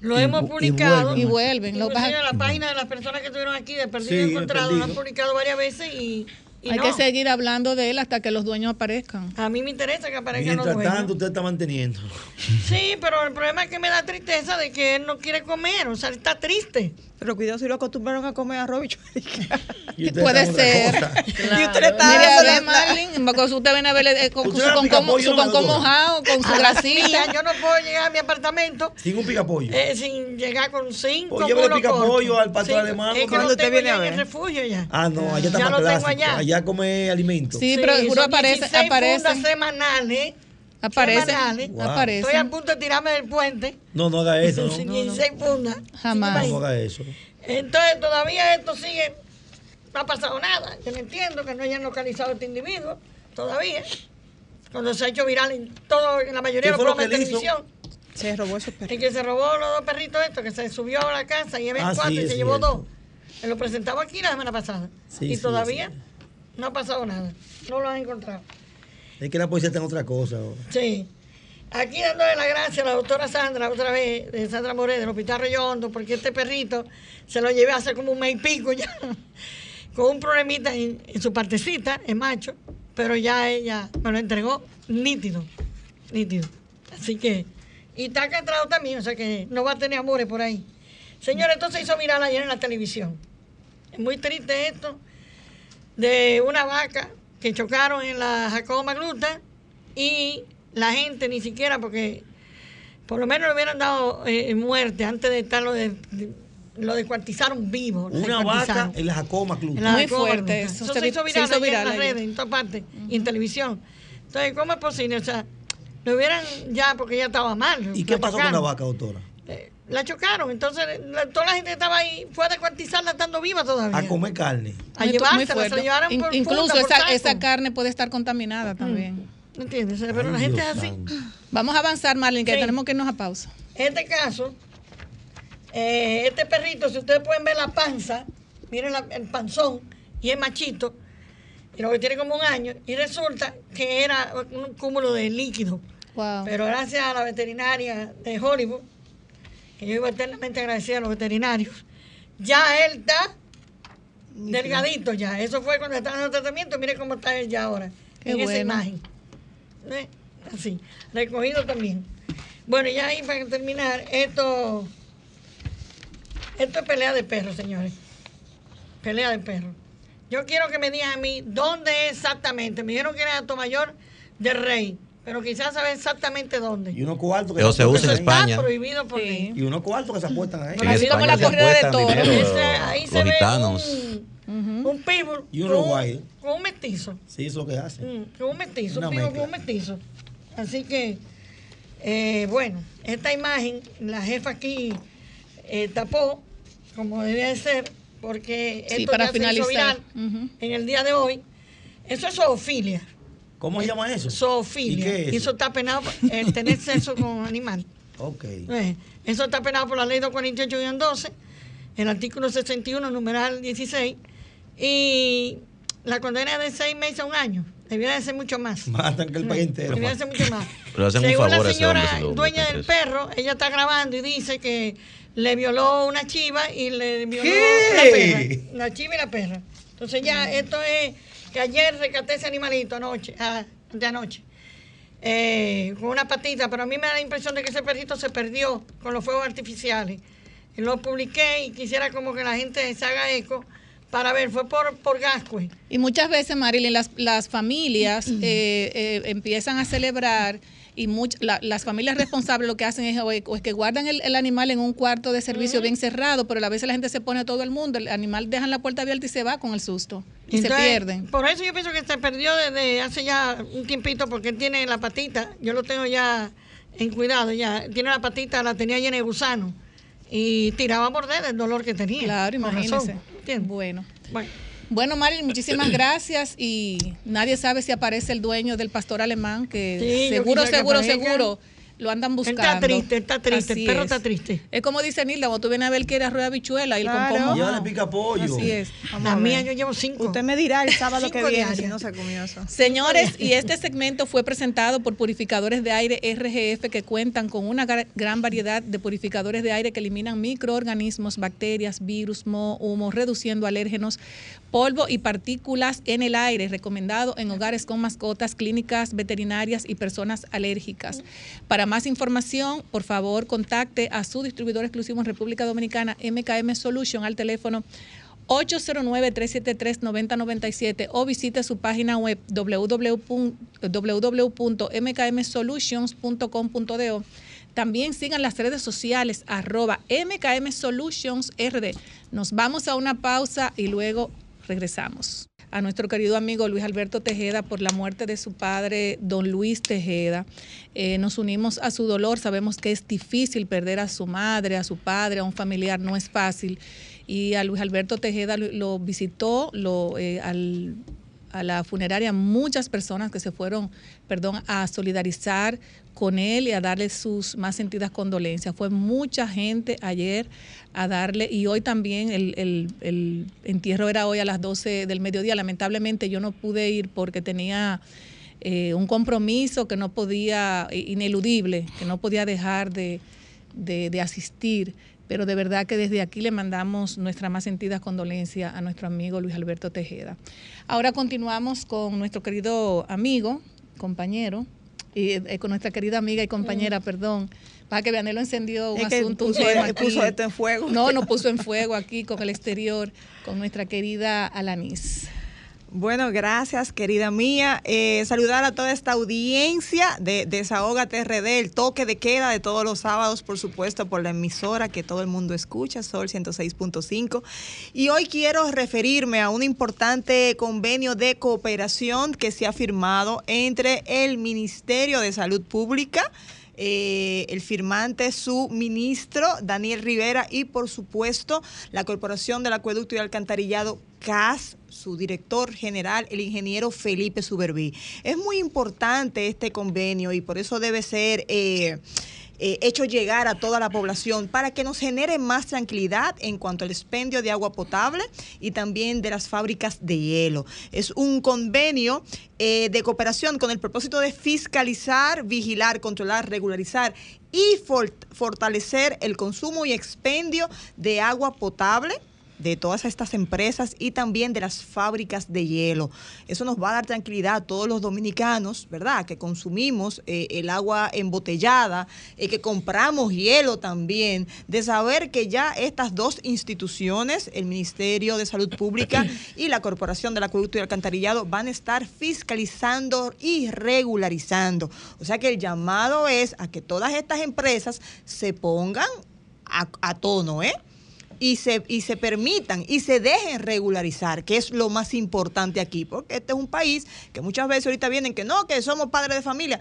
Lo Y hemos y publicado. vuelven. y vuelven. Lo la página de las personas que estuvieron aquí de Perdido Sí, y Encontrado, lo han publicado varias veces y, Y Hay no. que seguir hablando de él hasta que los dueños aparezcan. A mí me interesa que aparezcan los Mientras dueños. tanto, usted está manteniendo. Sí, pero el problema es que me da tristeza de que él no quiere comer, o sea, él está triste. Pero cuidado si lo acostumbraron a comer arroz y Puede ser. cosa. Y usted le está Mire, a ver, porque usted viene a ver eh, con, su era con, ¿no, con doctora? mojado, con su A las grasita. yo no puedo llegar a mi apartamento Sin un picapollo. eh, sin llegar con cinco Pues llévele mulos picapollo al pastor alemán, Es que cuando usted viene a en ver. el refugio ya. Ah, no, allá está Ya más lo tengo allá. Allá come alimentos. Sí, pero Sí, juro aparece, 16 aparece, semanales. Aparece. Wow. aparece. Estoy a punto de tirarme del puente. No, no haga eso. No, Sin no, 16 fundas. Jamás. no haga eso. Entonces todavía esto sigue, no ha pasado nada. Yo no entiendo que no hayan localizado a este individuo todavía. Cuando se ha hecho viral en todo, en la mayoría de ¿Qué los programas de televisión. Se robó esos perros. El que se robó los dos perritos estos, que se subió a la casa y Ah, cuatro sí, y se llevó cierto. dos. Me lo presentaba aquí la semana pasada. Sí, y sí, todavía sí. no ha pasado nada. No lo han encontrado. Es que la policía está en otra cosa ahora. Sí. Aquí dándole las gracias a la doctora Sandra, otra vez, de Sandra Moré, del Hospital Rollo Hondo, porque este perrito se lo llevé hace como un mes y pico ya, con un problemita en, su partecita, es macho, pero ya ella me lo entregó nítido, nítido. Así que, y está castrado también, o sea que no va a tener amores por ahí. Señores, esto se hizo viral ayer en la televisión. Es muy triste esto, de una vaca que chocaron en la Jacobo Magluta y la gente ni siquiera, porque por lo menos le hubieran dado eh, muerte antes de estarlo de, de- lo descuartizaron vivo. lo Una vaca en la. En la Muy Jacobo fuerte Magluta. eso, Eso se hizo se viral, hizo ayer viral en las redes, en todas partes, y en televisión. Entonces, ¿cómo es posible? O sea, lo hubieran ya, porque ya estaba mal. ¿Y qué pasó con la vaca, doctora? Eh, La chocaron, entonces la- toda la gente que estaba ahí fue a descuartizarla estando viva todavía. A comer carne. A llevársela, se la llevaron In- por Incluso esa, esa carne puede estar contaminada también. ¿No entiendes? Pero la gente Dios es así. santo. Vamos a avanzar, Marlene, que Sí. tenemos que irnos a pausa. Este caso, eh, este perrito, si ustedes pueden ver la panza, miren la- el panzón, y es machito, y lo que tiene como un año, y resulta que era un cúmulo de líquido. Wow. Pero gracias a la veterinaria de Hollywood, que yo vivo eternamente agradecida a los veterinarios, ya él está delgadito ya. Eso fue cuando estaba en el tratamiento, mire cómo está él ya ahora, Qué en esa imagen. ¿Ve? Así, recogido también. Bueno, ya ahí para terminar, esto, esto es pelea de perros, señores. Pelea de perros. Yo quiero que me digan a mí dónde exactamente. Me dijeron que era Mayor del Rey, pero quizás saber exactamente dónde. Y unos cuartos que Pero se usa en. España. Prohibido por Sí. Y unos cuartos que se apuestan ahí. Como España la corrida de toros. ahí se ve gitanos. un, un pitbull Y un con, Rottweiler. con un mestizo. Sí, eso es lo que hacen. Mm, con un mestizo, Una un con un mestizo. Así que, eh, bueno, esta imagen la jefa aquí eh, tapó, como debía de ser, porque Sí, esto para ya se hizo finalizar. viral Ujú. en el día de hoy. Eso es zoofilia. ¿Cómo se llama eso? Zoofilia. ¿Y qué es Y eso? eso está penado por el tener sexo con animal. Ok. Eh, Eso está penado por la ley 248-12, el artículo 61, numeral 16, y la condena es de seis meses a un año. Debiera de ser mucho más. Matan que el país entero. Debiera de ser mucho más. Pero le hacen un Según favor a la señora dueña del perro, ella está grabando y dice que le violó una chiva y le violó ¿Qué? la perra. La chiva y la perra. Entonces ya esto es que ayer rescaté ese animalito anoche, ah, de anoche, eh, con una patita, pero a mí me da la impresión de que ese perrito se perdió con los fuegos artificiales. Y lo publiqué y quisiera como que la gente se haga eco para ver, fue por, por Gascue. Y muchas veces, Marilyn, las, las familias Mm. eh, eh, empiezan a celebrar y much- la- las familias responsables lo que hacen es, o es- que guardan el, el animal en un cuarto de servicio bien cerrado, pero a veces la gente se pone a todo el mundo, el animal dejan la puerta abierta y se va con el susto y se pierden. Por eso yo pienso que se perdió desde hace ya un tiempito, porque él tiene la patita, yo lo tengo ya en cuidado, ya tiene la patita, la tenía llena de gusano y tiraba a morder del dolor que tenía. Claro, imagínese. Bueno. Bueno, Bueno, Marilyn, muchísimas gracias. Y nadie sabe si aparece el dueño del pastor alemán, que Sí, seguro, que seguro, seguro lo andan buscando. Está triste, está triste, el Así perro es. está triste. Es como dice Nilda, cuando tú vienes a ver que era rueda bichuela y el Claro. compón Llévale mojado. pica pollo. Así es. Vamos La mía yo llevo cinco. Usted me dirá el sábado que viene si no se comió eso. Señores, y este segmento fue presentado por purificadores de aire RGF que cuentan con una gra- gran variedad de purificadores de aire que eliminan microorganismos, bacterias, virus, moho, humo, reduciendo alérgenos, polvo y partículas en el aire, recomendado en hogares con mascotas, clínicas veterinarias y personas alérgicas. Para más información, por favor, contacte a su distribuidor exclusivo en República Dominicana, MKM Solution, al teléfono 809-373-9097 o visite su página web www.- www.mkmsolutions.com.do. También sigan las redes sociales arroba MKM Solutions RD. Nos vamos a una pausa y luego regresamos. A nuestro querido amigo Luis Alberto Tejeda por la muerte de su padre, don Luis Tejeda. Eh, nos unimos a su dolor. Sabemos que es difícil perder a su madre, a su padre, a un familiar. No es fácil. Y a Luis Alberto Tejeda lo, visitó lo, eh, al, a la funeraria muchas personas que se fueron, perdón, a solidarizar con él y a darle sus más sentidas condolencias. Fue mucha gente ayer a darle, y hoy también el, el- el entierro era hoy a las 12 del mediodía. Lamentablemente yo no pude ir porque tenía eh, un compromiso que no podía, ineludible, que no podía dejar de, de- de asistir. Pero de verdad que desde aquí le mandamos nuestra más sentidas condolencias a nuestro amigo Luis Alberto Tejeda. Ahora continuamos con nuestro querido amigo, compañero, y eh, con nuestra querida amiga y compañera, perdón. Para que Vianelo encendió un Es asunto, un puso- tema puso esto en fuego. No, nos puso en fuego aquí con el exterior, con nuestra querida Alanis. Bueno, gracias, querida mía. Eh, saludar a toda esta audiencia de Desahógate RD, el toque de queda de todos los sábados, por supuesto, por la emisora que todo el mundo escucha, Sol 106.5. Y hoy quiero referirme a un importante convenio de cooperación que se ha firmado entre el Ministerio de Salud Pública, eh, el firmante, su ministro, Daniel Rivera, y por supuesto la Corporación del Acueducto y Alcantarillado, CAS, su director general, el ingeniero Felipe Suberví. Es muy importante este convenio y por eso debe ser... eh, eh, hecho llegar a toda la población para que nos genere más tranquilidad en cuanto al expendio de agua potable y también de las fábricas de hielo. Es un convenio eh, de cooperación con el propósito de fiscalizar, vigilar, controlar, regularizar y for- fortalecer el consumo y expendio de agua potable de todas estas empresas y también de las fábricas de hielo. Eso nos va a dar tranquilidad a todos los dominicanos, ¿verdad? Que consumimos eh, el agua embotellada, eh, que compramos hielo también, de saber que ya estas dos instituciones, el Ministerio de Salud Pública y la Corporación del Acueducto y Alcantarillado, van a estar fiscalizando y regularizando. O sea que el llamado es a que todas estas empresas se pongan a, a tono, ¿eh? Y se, y se permitan y se dejen regularizar, que es lo más importante aquí, porque este es un país que muchas veces ahorita vienen que no, que somos padres de familia.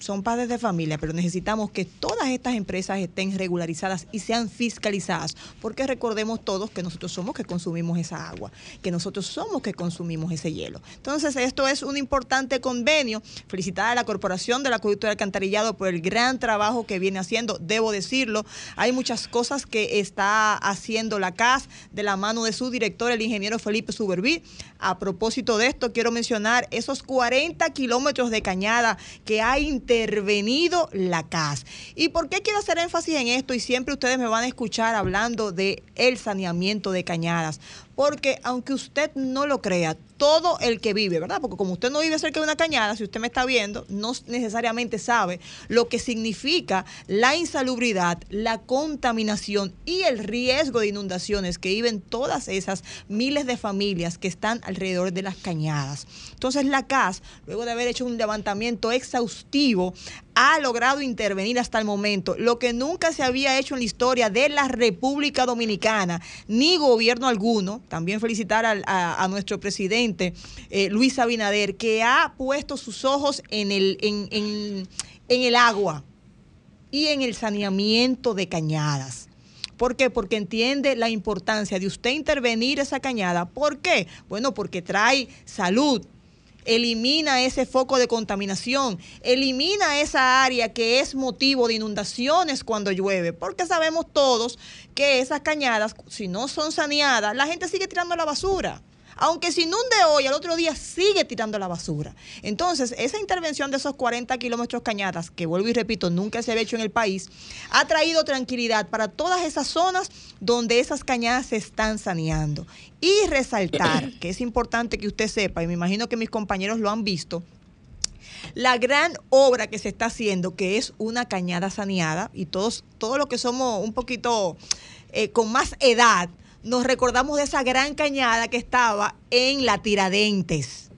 Son padres de familia, pero necesitamos que todas estas empresas estén regularizadas y sean fiscalizadas, porque recordemos todos que nosotros somos que consumimos esa agua, que nosotros somos que consumimos ese hielo. Entonces, esto es un importante convenio. Felicitar a la Corporación del Acueducto de Alcantarillado por el gran trabajo que viene haciendo, debo decirlo. Hay muchas cosas que está haciendo la CAS de la mano de su director, el ingeniero Felipe Suberví. A propósito de esto, quiero mencionar esos 40 kilómetros de cañada que ha intervenido la CAS. ¿Y por qué quiero hacer énfasis en esto? Y siempre ustedes me van a escuchar hablando de el saneamiento de cañadas. Porque aunque usted no lo crea, todo el que vive, ¿verdad? Porque como usted no vive cerca de una cañada, si usted me está viendo, no necesariamente sabe lo que significa la insalubridad, la contaminación y el riesgo de inundaciones que viven todas esas miles de familias que están alrededor de las cañadas. Entonces la CAS, luego de haber hecho un levantamiento exhaustivo, ha logrado intervenir hasta el momento, lo que nunca se había hecho en la historia de la República Dominicana, ni gobierno alguno. También felicitar a, nuestro presidente eh, Luis Abinader, que ha puesto sus ojos en el, en- en el agua y en el saneamiento de cañadas. ¿Por qué? Porque entiende la importancia de usted intervenir esa cañada. ¿Por qué? Bueno, porque trae salud, elimina ese foco de contaminación, elimina esa área que es motivo de inundaciones cuando llueve, porque sabemos todos que esas cañadas, si no son saneadas, la gente sigue tirando la basura aunque se inunde hoy, al otro día sigue tirando la basura. Entonces, esa intervención de esos 40 kilómetros cañadas, que vuelvo y repito, nunca se había hecho en el país, ha traído tranquilidad para todas esas zonas donde esas cañadas se están saneando. Y resaltar, que es importante que usted sepa, y me imagino que mis compañeros lo han visto, la gran obra que se está haciendo, que es una cañada saneada, y todos, todos los que somos un poquito eh, con más edad, nos recordamos de esa gran cañada que estaba en la Tiradentes.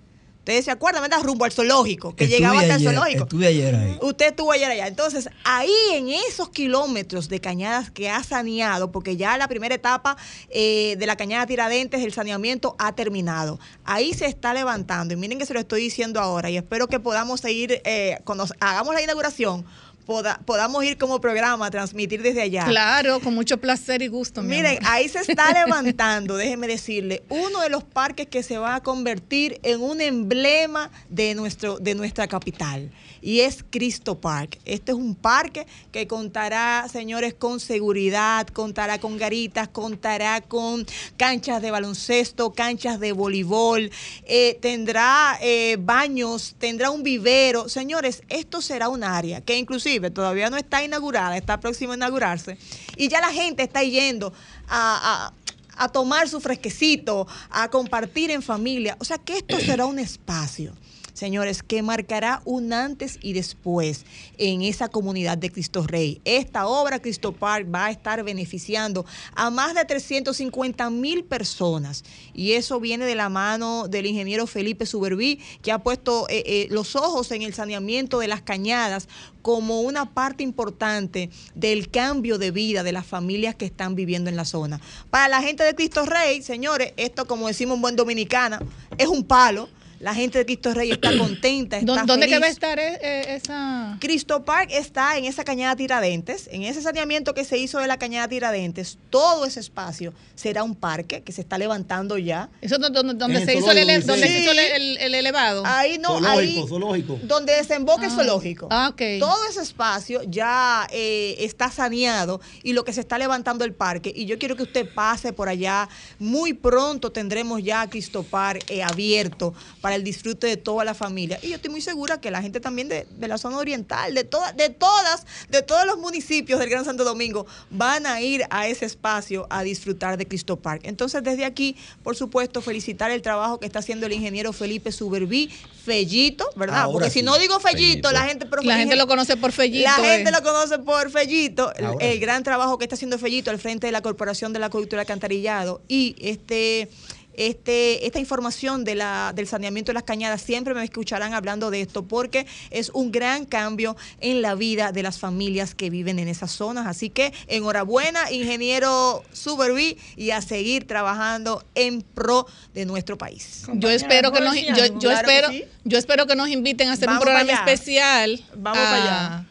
Ustedes se acuerdan, ¿verdad? Rumbo al zoológico, que Estuve llegaba hasta el zoológico. Estuve ayer ahí. Usted estuvo ayer allá. Entonces, ahí en esos kilómetros de cañadas que ha saneado, porque ya la primera etapa eh, de la cañada Tiradentes, el saneamiento ha terminado. Ahí se está levantando. Y miren que se lo estoy diciendo ahora. Y espero que podamos seguir, eh, cuando hagamos la inauguración, poda- podamos ir como programa a transmitir desde allá. Claro, con mucho placer y gusto. mi Miren, ahí se está levantando, déjeme decirle, uno de los parques que se va a convertir en un emblema de, nuestro, de nuestra capital. Y es Cristo Park. Este es un parque que contará, señores, con seguridad, contará con garitas, contará con canchas de baloncesto, canchas de voleibol, eh, tendrá eh, baños, tendrá un vivero. Señores, esto será un área que inclusive todavía no está inaugurada, está próximo a inaugurarse. Y ya la gente está yendo a, a- a tomar su fresquecito, a compartir en familia. O sea que esto será un espacio. Señores, que marcará un antes y después en esa comunidad de Cristo Rey. Esta obra, Cristo Park, va a estar beneficiando a más de 350 mil personas. Y eso viene de la mano del ingeniero Felipe Suberví, que ha puesto eh, eh, los ojos en el saneamiento de las cañadas como una parte importante del cambio de vida de las familias que están viviendo en la zona. Para la gente de Cristo Rey, señores, esto como decimos en buen dominicana, es un palo. La gente de Cristo Rey está contenta, está ¿Dó- ¿Dónde que va a feliz. estar eh, eh, esa...? Cristo Park está en esa cañada Tiradentes, en ese saneamiento que se hizo de la cañada Tiradentes, todo ese espacio será un parque que se está levantando ya. ¿Eso es donde, donde el se hizo el, zoológico, donde sí. se hizo el, el- el elevado? Ahí no, zoológico, ahí zoológico. donde desemboca el Ah. zoológico. Ah, ok. Todo ese espacio ya eh, está saneado y lo que se está levantando el parque. Y yo quiero que usted pase por allá. Muy pronto tendremos ya Cristo Park eh, abierto para el disfrute de toda la familia. Y yo estoy muy segura que la gente también de, de la zona oriental, de, toda, de todas, de todos los municipios del Gran Santo Domingo, van a ir a ese espacio a disfrutar de Cristo Park. Entonces, desde aquí, por supuesto, felicitar el trabajo que está haciendo el ingeniero Felipe Suberví, Fellito, ¿verdad? Ahora Porque si no digo Fellito, Fellito. la gente... pero La gente lo conoce por Fellito. la gente eh. lo conoce por Fellito, el, gran trabajo que está haciendo Fellito al frente de la Corporación de la Cultura Alcantarillado y este este, esta información de la, del saneamiento de las cañadas, siempre me escucharán hablando de esto porque es un gran cambio en la vida de las familias que viven en esas zonas. Así que enhorabuena, ingeniero Suberví, y a seguir trabajando en pro de nuestro país. Yo espero que ¿puedo nos, yo, yo Claro que espero, sí. yo espero que nos inviten a hacer Vamos un programa especial. Vamos a, para allá.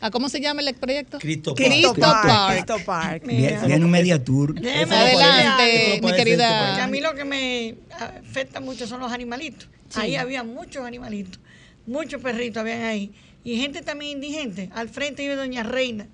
¿A cómo se llama el proyecto? Cristo Park. Cristo Park. Cristo Park. Viene, un media tour. Adelante, mi querida. Porque a mí lo que me afecta mucho son los animalitos. Ahí había muchos animalitos, muchos perritos habían ahí. Y gente también indigente. Al frente vive Doña Reina,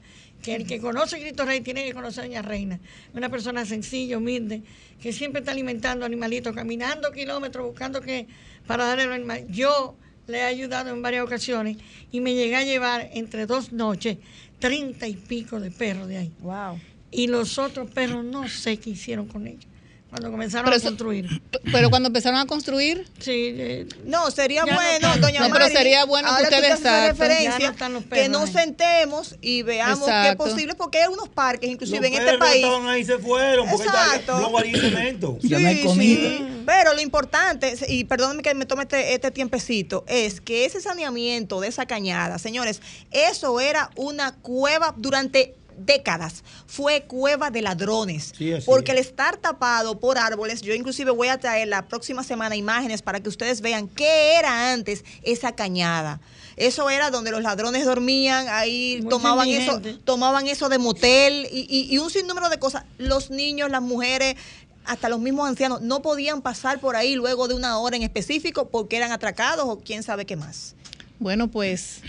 que el que conoce a Cristo Rey tiene que conocer a Doña Reina. Una persona sencilla, humilde, que siempre está alimentando animalitos, caminando kilómetros, buscando que para darle a los animales. Yo le he ayudado en varias ocasiones y me llegué a llevar entre dos noches treinta y pico de perros de ahí. Wow. Y los otros perros no sé qué hicieron con ellos cuando comenzaron Pero a construir. Pero cuando empezaron a construir, Sí, eh, No, sería no bueno, están. doña No, pero sería bueno que ustedes referencia, no los que perros nos sentemos y veamos qué es posible, porque hay algunos parques, inclusive Los en este perros país. ahí se fueron porque Exacto. está cemento. Ya no hay comida. Pero lo importante, y perdónenme que me tome este, este tiempecito, es que ese saneamiento de esa cañada, señores, eso era una cueva durante décadas. Fue cueva de ladrones. Sí, porque es. el estar tapado por árboles, yo inclusive voy a traer la próxima semana imágenes para que ustedes vean qué era antes esa cañada. Eso era donde los ladrones dormían, ahí tomaban eso, tomaban eso de motel y, y- y un sinnúmero de cosas. Los niños, las mujeres hasta los mismos ancianos no podían pasar por ahí luego de una hora en específico porque eran atracados o quién sabe qué más. Bueno, pues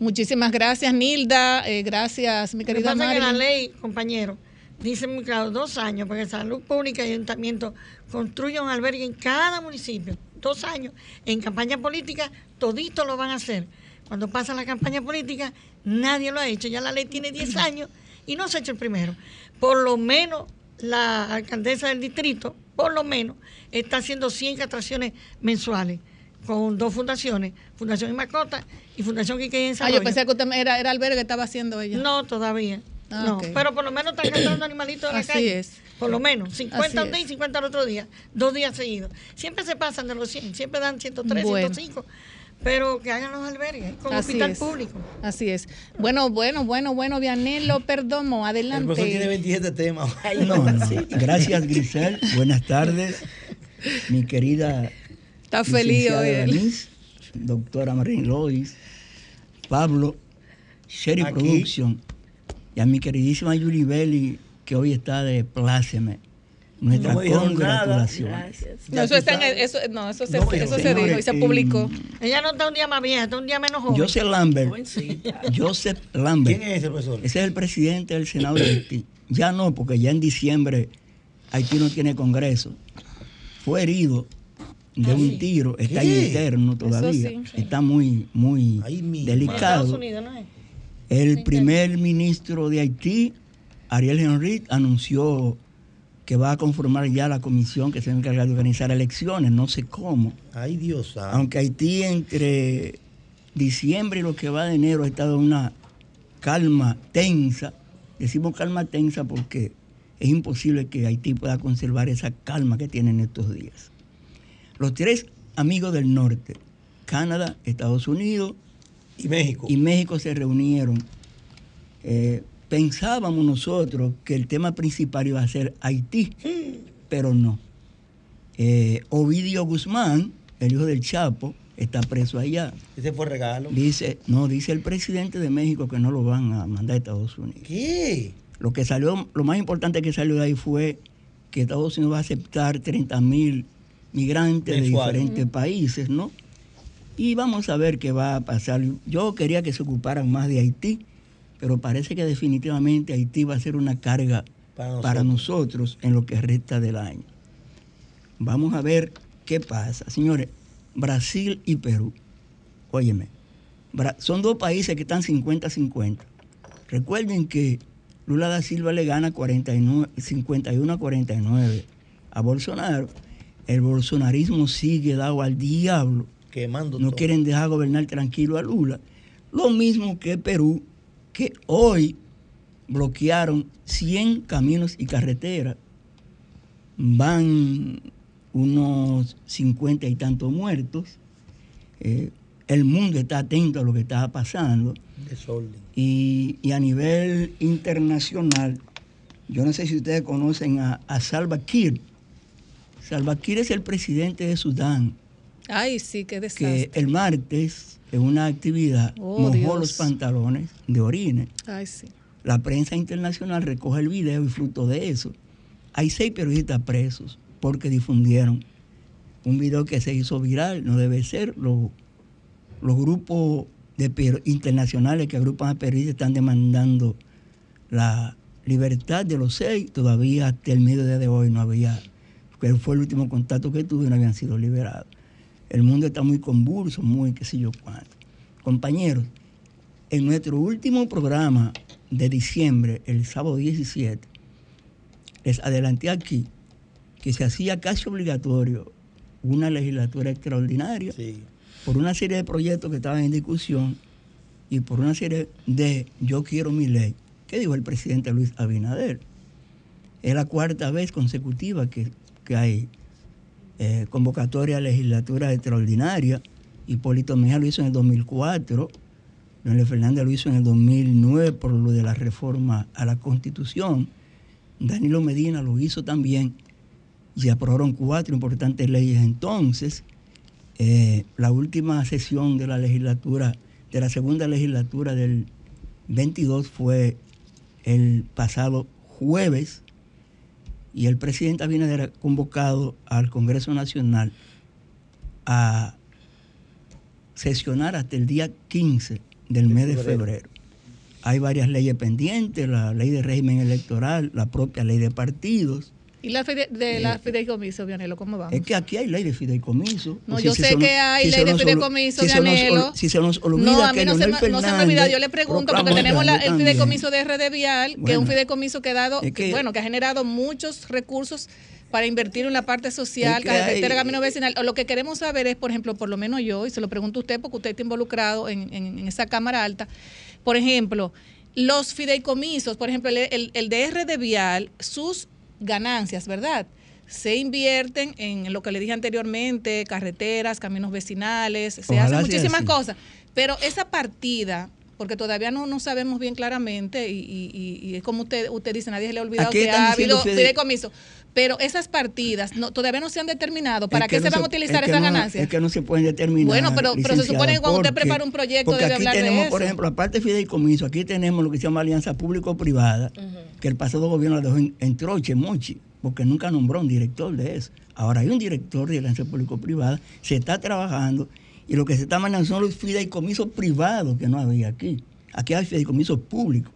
muchísimas gracias, Nilda. Eh, gracias, mi Lo que querida es que la ley, compañero, dice muy claro, dos años, porque Salud Pública y Ayuntamiento construyen un albergue en cada municipio. Dos años. En campaña política, toditos lo van a hacer. Cuando pasa la campaña política, nadie lo ha hecho. Ya la ley tiene 10 años y no se ha hecho el primero. Por lo menos la alcaldesa del distrito, por lo menos, está haciendo 100 castraciones mensuales con dos fundaciones, Fundación y Mascota y Fundación Quique en Ah, yo pensé que usted era, era albergue que estaba haciendo ella. no, todavía. Ah, no, pero por lo menos están cazando animalitos de la Así calle. es. Por lo menos, 50 Así un día y es. 50 al otro día, dos días seguidos. Siempre se pasan de los 100, siempre dan 103, Bueno. 105, pero que hagan los albergues con Así hospital es. público. Así es. Bueno, bueno, bueno, bueno, Vianelo Perdomo, El profesor tiene adelante. 27 temas. No, no. Gracias, Grisel. Buenas tardes. Mi querida Está feliz hoy. Denise, doctora Marín Lois, Pablo, Sherry Aquí. Production, y a mi queridísima Yuri Belli, que hoy está de pláceme. Nuestra No congratulación. No, eso, está en el- eso, no, eso se, No eso dijo. se dijo y se publicó. Ella no está un día más vieja, está un día menos joven. Joseph Lambert. Joseph Lambert. ¿Quién es ese profesor? Ese es el presidente del Senado de Haití. Ya no, porque ya en diciembre Haití no tiene congreso. Fue herido de un tiro, está ¿Qué? interno todavía. sí, sí. Está muy, muy Ay, delicado. Unidos, ¿no es? El primer ministro de Haití, Ariel Henry, anunció que va a conformar ya la comisión que se va a encargar de organizar elecciones, no sé cómo. Ay, Dios santo. Aunque Haití entre diciembre y lo que va de enero ha estado en una calma tensa. Decimos calma tensa porque es imposible que Haití pueda conservar esa calma que tiene en estos días. Los tres amigos del norte, Canadá, Estados Unidos Y México. y México se reunieron. Eh, pensábamos nosotros que el tema principal iba a ser Haití, pero no. Eh, Ovidio Guzmán, el hijo del Chapo, está preso allá. Ese fue regalo. Dice, no, dice el presidente de México que no lo van a mandar a Estados Unidos. ¿Qué? Lo que salió, lo más importante que salió de ahí fue que Estados Unidos va a aceptar 30 mil migrantes de diferentes países, ¿no? Y vamos a ver qué va a pasar. Yo quería que se ocuparan más de Haití, pero parece que definitivamente Haití va a ser una carga Para para nosotros. en lo que resta del año. Vamos a ver qué pasa. Señores, Brasil y Perú. Óyeme, son dos países que están 50-50. Recuerden que Lula da Silva le gana 49, 51 a 49 a Bolsonaro. El bolsonarismo sigue dado al diablo. Quemando No todo. quieren dejar gobernar tranquilo a Lula. Lo mismo que Perú, que hoy bloquearon 100 caminos y carreteras. Van unos 50 y tantos muertos. Eh, el mundo está atento a lo que está pasando. Desorden. Y, y a nivel internacional, yo no sé si ustedes conocen a, a Salva Kiir. Salva Kiir es el presidente de Sudán, Ay, sí, qué desastre. que el martes, en una actividad, Oh, mojó Dios. los pantalones de orines. Ay, sí. La prensa internacional recoge el video y fruto de eso. Hay seis periodistas presos porque difundieron un video que se hizo viral, no debe ser. Los, los grupos de internacionales que agrupan a periodistas están demandando la libertad de los seis. Todavía hasta el mediodía de hoy no había, que fue el último contacto que tuve, no habían sido liberados. El mundo está muy convulso, muy qué sé yo cuánto. Compañeros, en nuestro último programa de diciembre, el sábado 17, les adelanté aquí que se hacía casi obligatorio una legislatura extraordinaria Sí. por una serie de proyectos que estaban en discusión y por una serie de yo quiero mi ley. ¿Qué dijo el presidente Luis Abinader? Es la cuarta vez consecutiva que, que hay eh, convocatoria a legislatura extraordinaria. Hipólito Mejía lo hizo en el 2004, Leonel Fernández lo hizo en el 2009 por lo de la reforma a la Constitución. Danilo Medina lo hizo también y aprobaron cuatro importantes leyes entonces. Eh, la última sesión de la legislatura, de la segunda legislatura del 22 fue el pasado jueves y el presidente Abinader ha convocado al Congreso Nacional a sesionar hasta el día 15 del mes de febrero. Hay varias leyes pendientes, la ley de régimen electoral, la propia ley de partidos. ¿Y la fide- de la fideicomiso, Vianelo, cómo vamos? Eh, Es que aquí hay ley de fideicomiso. No, yo sé que hay ley se de fideicomiso, si se nos ol- Vianelo. Si se nos olvida No, a mí que no se, me, no se me Fernández olvida. Yo le pregunto, porque tenemos la- el fideicomiso de RD Vial, que es un fideicomiso que ha dado, Es que- bueno, que ha generado muchos recursos para invertir en la parte social, Es que carretera, hay- camino vecinal. Lo que queremos saber es, por ejemplo, por lo menos yo, y se lo pregunto a usted porque usted está involucrado en, en- en esa Cámara Alta, por ejemplo, los fideicomisos, por ejemplo, el, el, el de RD Vial, sus ganancias, ¿verdad? Se invierten en lo que le dije anteriormente, carreteras, caminos vecinales, se Ojalá hacen muchísimas cosas. Pero esa partida, porque todavía no, no sabemos bien claramente, y, y- y- es como usted, usted dice, nadie se le ha olvidado que ha habido fide- fideicomiso. Pero esas partidas no, todavía no se han determinado. ¿Para Es qué se no van a utilizar es esas no- ganancias? Es que no se pueden determinar. Bueno, pero- pero se supone que cuando usted prepara un proyecto debe aquí hablar de tenemos, eso. por ejemplo, aparte de fideicomiso, aquí tenemos lo que se llama alianza público-privada, que el pasado gobierno la dejó en, en troche, mochi, porque nunca nombró un director de eso. Ahora hay un director de alianza público-privada, se está trabajando, y lo que se está manejando son los fideicomisos privados que no había aquí. Aquí hay fideicomisos públicos.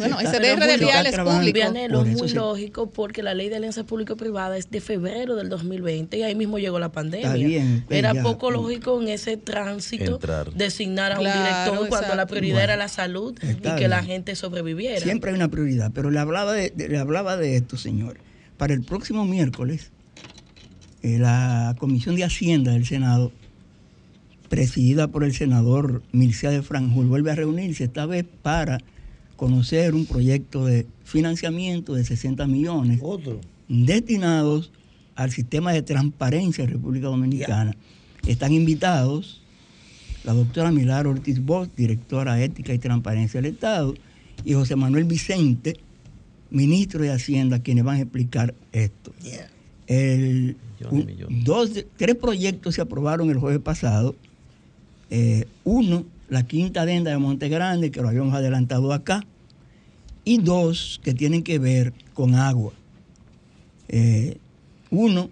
Bueno, ese de se RD está Vial es público. Vianelo es muy lógico porque la ley de alianza público-privada es de febrero del 2020 y ahí mismo llegó la pandemia. Bien, Era ya. poco lógico en ese tránsito Entrar. designar a Claro, un director cuando la prioridad Bueno, era la salud y que la gente sobreviviera. Siempre hay una prioridad, pero le hablaba de, de- le hablaba de esto, señor. Para el próximo miércoles, eh, la Comisión de Hacienda del Senado, presidida por el senador Mircea de Franjul, vuelve a reunirse esta vez para conocer un proyecto de financiamiento de 60 millones Otro. destinados al sistema de transparencia de República Dominicana. Están invitados la doctora Milar Ortiz Bosch, directora de Ética y Transparencia del Estado, y José Manuel Vicente, ministro de Hacienda, quienes van a explicar esto. El- Millones, un- millones. dos tres proyectos se aprobaron el jueves pasado. Eh, uno, la quinta adenda de Monte Grande, que lo habíamos adelantado acá, y dos que tienen que ver con agua. Eh, uno,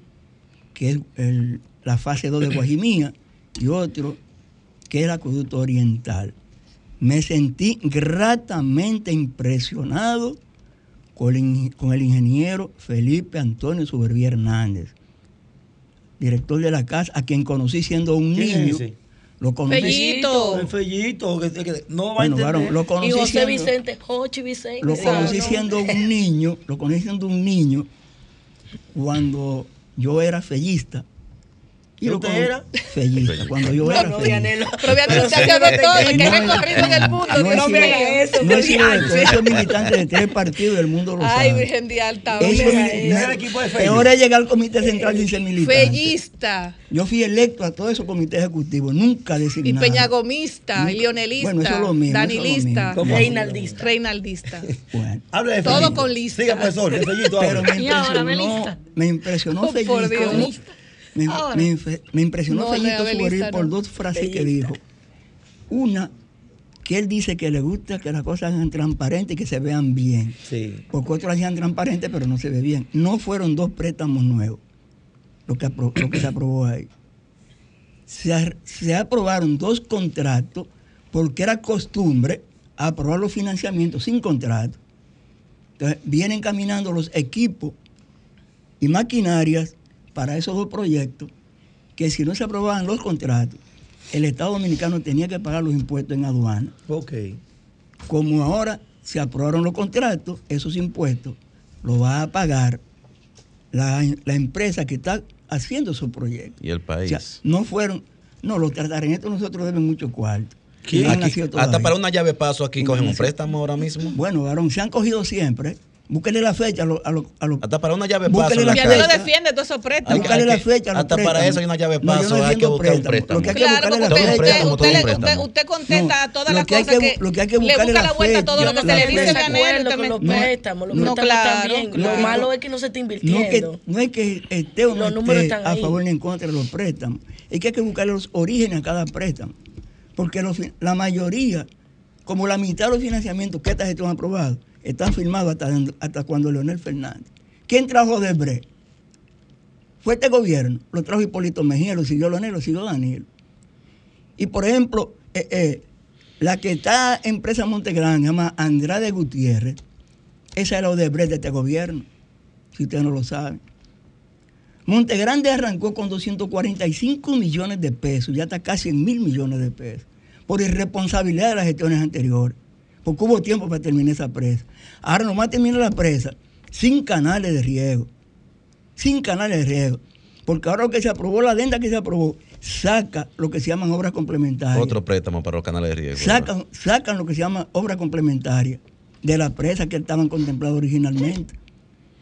que es el- la fase 2 de Guajimía, y otro, que es el acueducto oriental. Me sentí gratamente impresionado con el, ing- con el ingeniero Felipe Antonio Suberví Hernández, director de la casa, a quien conocí siendo un ¿Quién es niño. Lo conocí. Fellito. El fellito, que, que no va a Bueno, entender. varón, lo y conocí José siendo- Vicente, Jochi Vicente. lo conocí siendo un niño, lo conocí siendo un niño cuando yo era fellista. ¿Y usted cono- era? Fellista, cuando yo era No, fellista. Vianelo. Pero Vianelo, usted hace de todo, que es recorrido en el mundo. No eso, no sido de Dios todo, soy militante de tres partidos del mundo lo Ay. Virgen de Alta. Eso Mira es- eso. es el equipo de Fello. Peor es llegar al comité central sin ser militante. Fellista. Yo fui electo a todos esos comités ejecutivos, nunca Y designado. peñagomista, Nunca- y leonelista, Bueno, eso es lo mismo, eso es danilista. Reinaldista. reinaldista. Bueno, Hable de Todo con lista. Siga, profesor, Fellito pero ahora. me Y impresionó, me impresionó Oh. Dios. Me, Ahora. me infe- me impresionó No, Fellito por dos frases que dijo. Una, que él dice que le gusta que las cosas sean transparentes y que se vean bien. Sí. Porque otros hacían transparentes, pero no se ve bien. No fueron dos préstamos nuevos lo que, apro- lo que se aprobó ahí. Se, se aprobaron dos contratos porque era costumbre aprobar los financiamientos sin contrato. Entonces, vienen caminando los equipos y maquinarias para esos dos proyectos que si no se aprobaban los contratos, el Estado Dominicano tenía que pagar los impuestos en aduana. Ok. Como ahora se aprobaron los contratos, esos impuestos los va a pagar la, la empresa que está haciendo esos proyectos. Y el O país. sea, no fueron, no, los tartarenetos nosotros deben mucho cuarto. Aquí- hasta para una llave paso aquí No cogen un nació. préstamo ahora mismo. Bueno, varón, se han cogido siempre. Búsquele la fecha a los... A los- a los- Hasta para una llave paso. en la la Y a lo fecha. calle. defiende todos esos préstamos. hay la fecha. a los hasta para préstamos. eso hay una llave No, paso, no hay que buscar un préstamo. Lo que hay que Claro, porque usted, préstamo, usted, usted- usted contesta No, a todas lo las cosas que que, lo que hay que le busca la la vuelta a todo lo que se le dice con me- los No, préstamos, los no, préstamos están. Lo malo es que no se está No, invirtiendo. no es que esté o no esté están a favor ni en contra de los préstamos. Es que hay que buscar los orígenes a cada préstamo. Porque la mayoría, como la mitad de los financiamientos que esta gestión ha aprobado, están firmados hasta, hasta cuando Leonel Fernández. ¿Quién trajo de Bre? Fue este gobierno. Lo trajo Hipólito Mejía, lo siguió Leonel, lo siguió Daniel. Y por ejemplo, eh, eh, la que está en Presa Montegrande, se llama Andrade Gutiérrez, esa era Odebrecht de este gobierno, si ustedes no lo saben. Montegrande arrancó con 245 millones de pesos, ya está casi en mil millones de pesos, por irresponsabilidad de las gestiones anteriores, porque hubo tiempo para terminar esa presa. Ahora nomás termina la presa sin canales de riego, sin canales de riego, porque ahora lo que se aprobó, la adenda que se aprobó, saca lo que se llaman obras complementarias. Otro préstamo para los canales de riego. Sacan, sacan lo que se llama obra complementaria de la presa que estaban contempladas originalmente.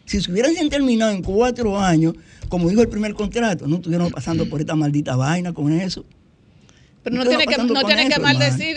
Si se hubieran terminado en cuatro años, como dijo el primer contrato, no estuvieron pasando por esta maldita vaina con eso. Pero no tiene que, no tiene que maldecir,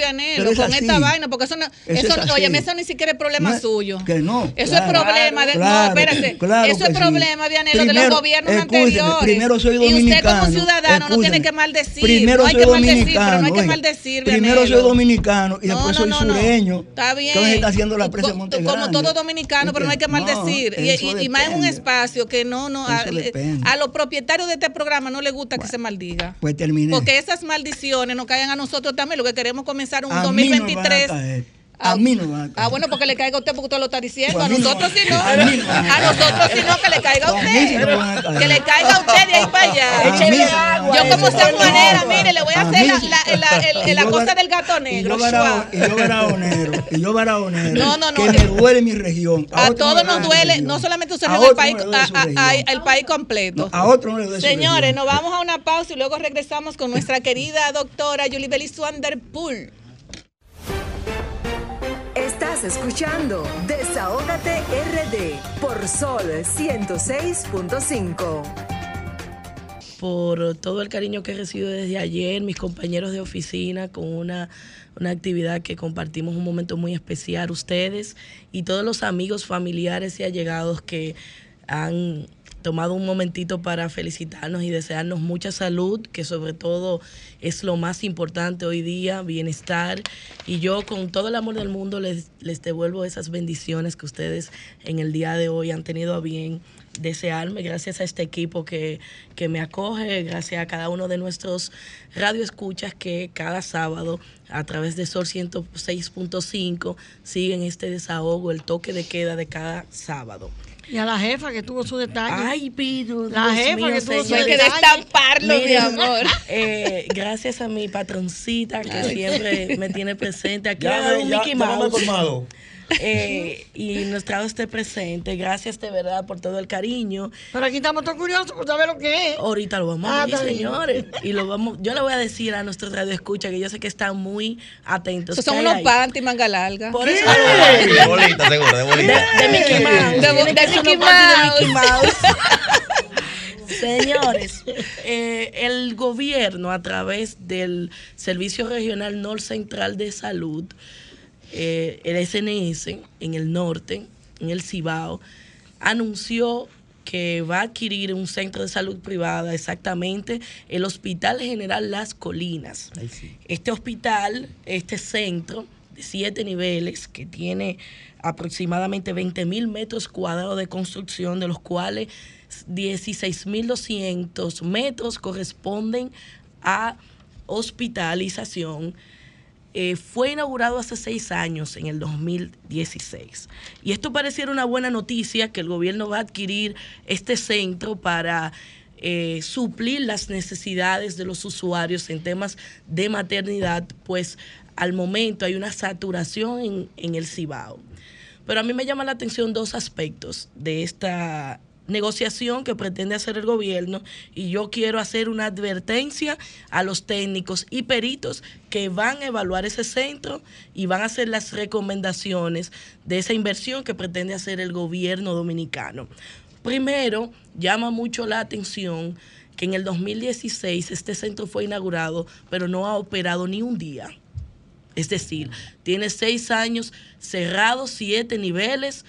con así. esta vaina, porque eso no, Eso eso, es oye, eso ni siquiera es problema No suyo. que no, Eso claro. es problema de, Claro, no, espérate, claro eso es que sí. problema, Vianelo, de los gobiernos escúcheme, anteriores. primero soy y usted como dominicano, ciudadano no tiene que maldecir, Primero no hay soy que maldecir, pero dominicano, no hay que maldecir, Primero soy dominicano y después soy sureño. Está bien. Entonces está haciendo la presa de Monte Como todo dominicano, pero no hay que maldecir. Y- más en un espacio que no, no, a, depende. a los propietarios de este programa no les gusta que se maldiga. Pues terminé. Porque esas maldiciones nos caigan a nosotros también. Lo que queremos comenzar un a mí no me van a 2023. caer. A mí no me van a. Ah, bueno, porque le caiga a usted porque usted lo está diciendo. Pues a a mí no nosotros van no. a no nosotros sí no, que le caiga a usted. Que le caiga a usted de ahí para allá. A mí sí me van a Yo como sanjuanera, mire, le voy a hacer la, sí. la, la, el- Y la yo cosa del gato Y negro. yo barao- y yo baraonero, y yo baraonero. No, no, no. Que me duele mi región. A todos nos duele no solamente usted, el país, el país completo. A otro no le duele Señores, nos vamos a una pausa y luego regresamos con nuestra querida doctora Julie Belis Wanderpool. Escuchando Desahógate RD por Sol 106.5. por todo el cariño que he recibido desde ayer, mis compañeros de oficina, con una, una actividad que compartimos un momento muy especial, ustedes y todos los amigos, familiares y allegados que han tomado un momentito para felicitarnos y desearnos mucha salud, que sobre todo es lo más importante hoy día, bienestar. Y yo con todo el amor del mundo les, les devuelvo esas bendiciones que ustedes en el día de hoy han tenido a bien desearme, gracias a este equipo que, que me acoge, gracias a cada uno de nuestros radioescuchas que cada sábado a través de Sol 106.5 siguen este desahogo, el toque de queda de cada sábado. Y a la jefa que tuvo su detalle. Ay, pero La Dios jefa mío, que tuvo su señor. Hay que detalle. destamparlo, mi amor. eh, gracias a mi patroncita que siempre me tiene presente. Aquí Ya, un ya, Mickey ya no me he Mouse. Eh, y nos trajo este presente. Gracias de verdad por todo el cariño. Pero aquí estamos todos curiosos por saber lo que es. Ahorita lo vamos Ah, a ver, está bien. señores. Y lo vamos, yo le voy a decir a nuestros radioescuchas que yo sé que están muy atentos. Son ¿Qué hay unos panty manga larga. Por eso De bolita, seguro, de bolita. de Mickey Mouse. De- de de Mickey Mouse. Mouse. Señores, eh, el gobierno a través del Servicio Regional Norte Central de Salud, eh, el SNS en el norte, en el Cibao, anunció que va a adquirir un centro de salud privada, exactamente el Hospital General Las Colinas. Este hospital, este centro de siete niveles que tiene aproximadamente 20 mil metros cuadrados de construcción, de los cuales 16.200 metros corresponden a hospitalización. Eh, fue inaugurado hace seis años, en el 2016. Y esto pareciera una buena noticia, que el gobierno va a adquirir este centro para eh, suplir las necesidades de los usuarios en temas de maternidad, pues al momento hay una saturación en, en el Cibao. Pero a mí me llama la atención dos aspectos de esta negociación que pretende hacer el gobierno y yo quiero hacer una advertencia a los técnicos y peritos que van a evaluar ese centro y van a hacer las recomendaciones de esa inversión que pretende hacer el gobierno dominicano. Primero, llama mucho la atención que en el 2016 este centro fue inaugurado, pero no ha operado ni un día. Es decir, tiene seis años cerrados, siete niveles,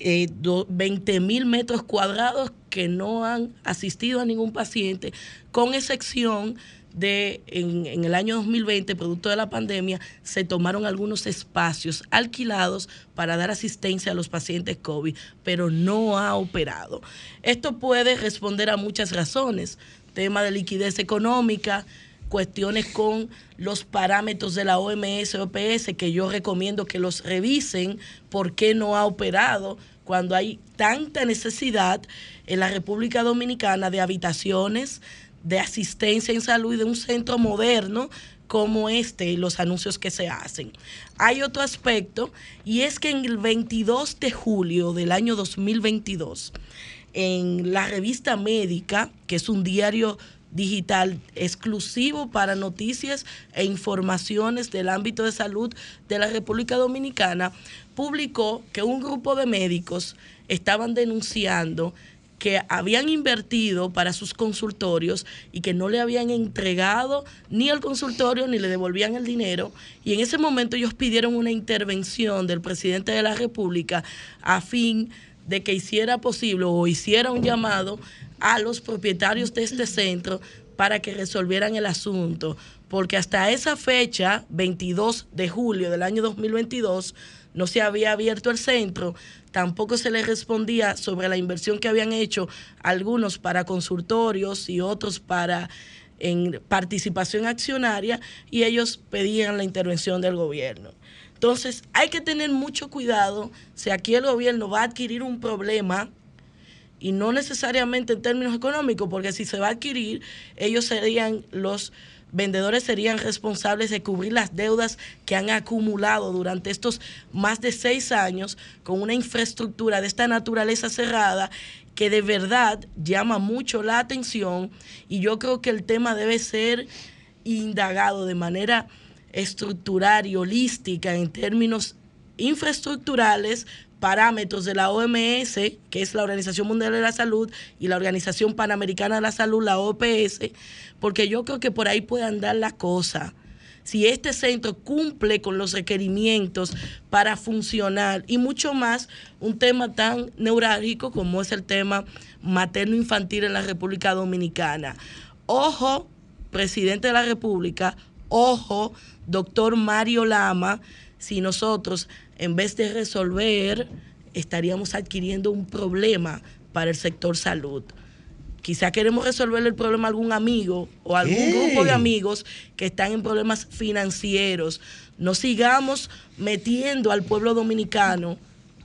eh, do- 20 mil metros cuadrados que no han asistido a ningún paciente, con excepción de en, en, el año 2020, producto de la pandemia, se tomaron algunos espacios alquilados para dar asistencia a los pacientes COVID, pero no ha operado. Esto puede responder a muchas razones, tema de liquidez económica, cuestiones con los parámetros de la OMS, OPS, que yo recomiendo que los revisen, por qué no ha operado cuando hay tanta necesidad en la República Dominicana de habitaciones, de asistencia en salud y de un centro moderno como este, los anuncios que se hacen. Hay otro aspecto y es que en el 22 de julio del año 2022, en la revista médica, que es un diario digital exclusivo para noticias e informaciones del ámbito de salud de la República Dominicana, publicó que un grupo de médicos estaban denunciando que habían invertido para sus consultorios y que no le habían entregado ni al consultorio ni le devolvían el dinero. Y en ese momento ellos pidieron una intervención del presidente de la República a fin de que hiciera posible o hiciera un llamado a los propietarios de este centro para que resolvieran el asunto, porque hasta esa fecha, 22 de julio del año 2022, no se había abierto el centro, tampoco se les respondía sobre la inversión que habían hecho algunos para consultorios y otros para participación accionaria y ellos pedían la intervención del gobierno. Entonces, hay que tener mucho cuidado si aquí el gobierno va a adquirir un problema y no necesariamente en términos económicos, porque si se va a adquirir, ellos serían los vendedores serían responsables de cubrir las deudas que han acumulado durante estos más de seis años con una infraestructura de esta naturaleza cerrada que de verdad llama mucho la atención y yo creo que el tema debe ser indagado de manera estructural y holística en términos infraestructurales, parámetros de la OMS, que es la Organización Mundial de la Salud, y la Organización Panamericana de la Salud, la OPS, porque yo creo que por ahí puede andar la cosa. Si este centro cumple con los requerimientos para funcionar y mucho más un tema tan neurálgico como es el tema materno-infantil en la República Dominicana. Ojo, presidente de la República, ojo, doctor Mario Lama, si nosotros en vez de resolver, estaríamos adquiriendo un problema para el sector salud. Quizá queremos resolver el problema a algún amigo o algún grupo de amigos que están en problemas financieros. No sigamos metiendo al pueblo dominicano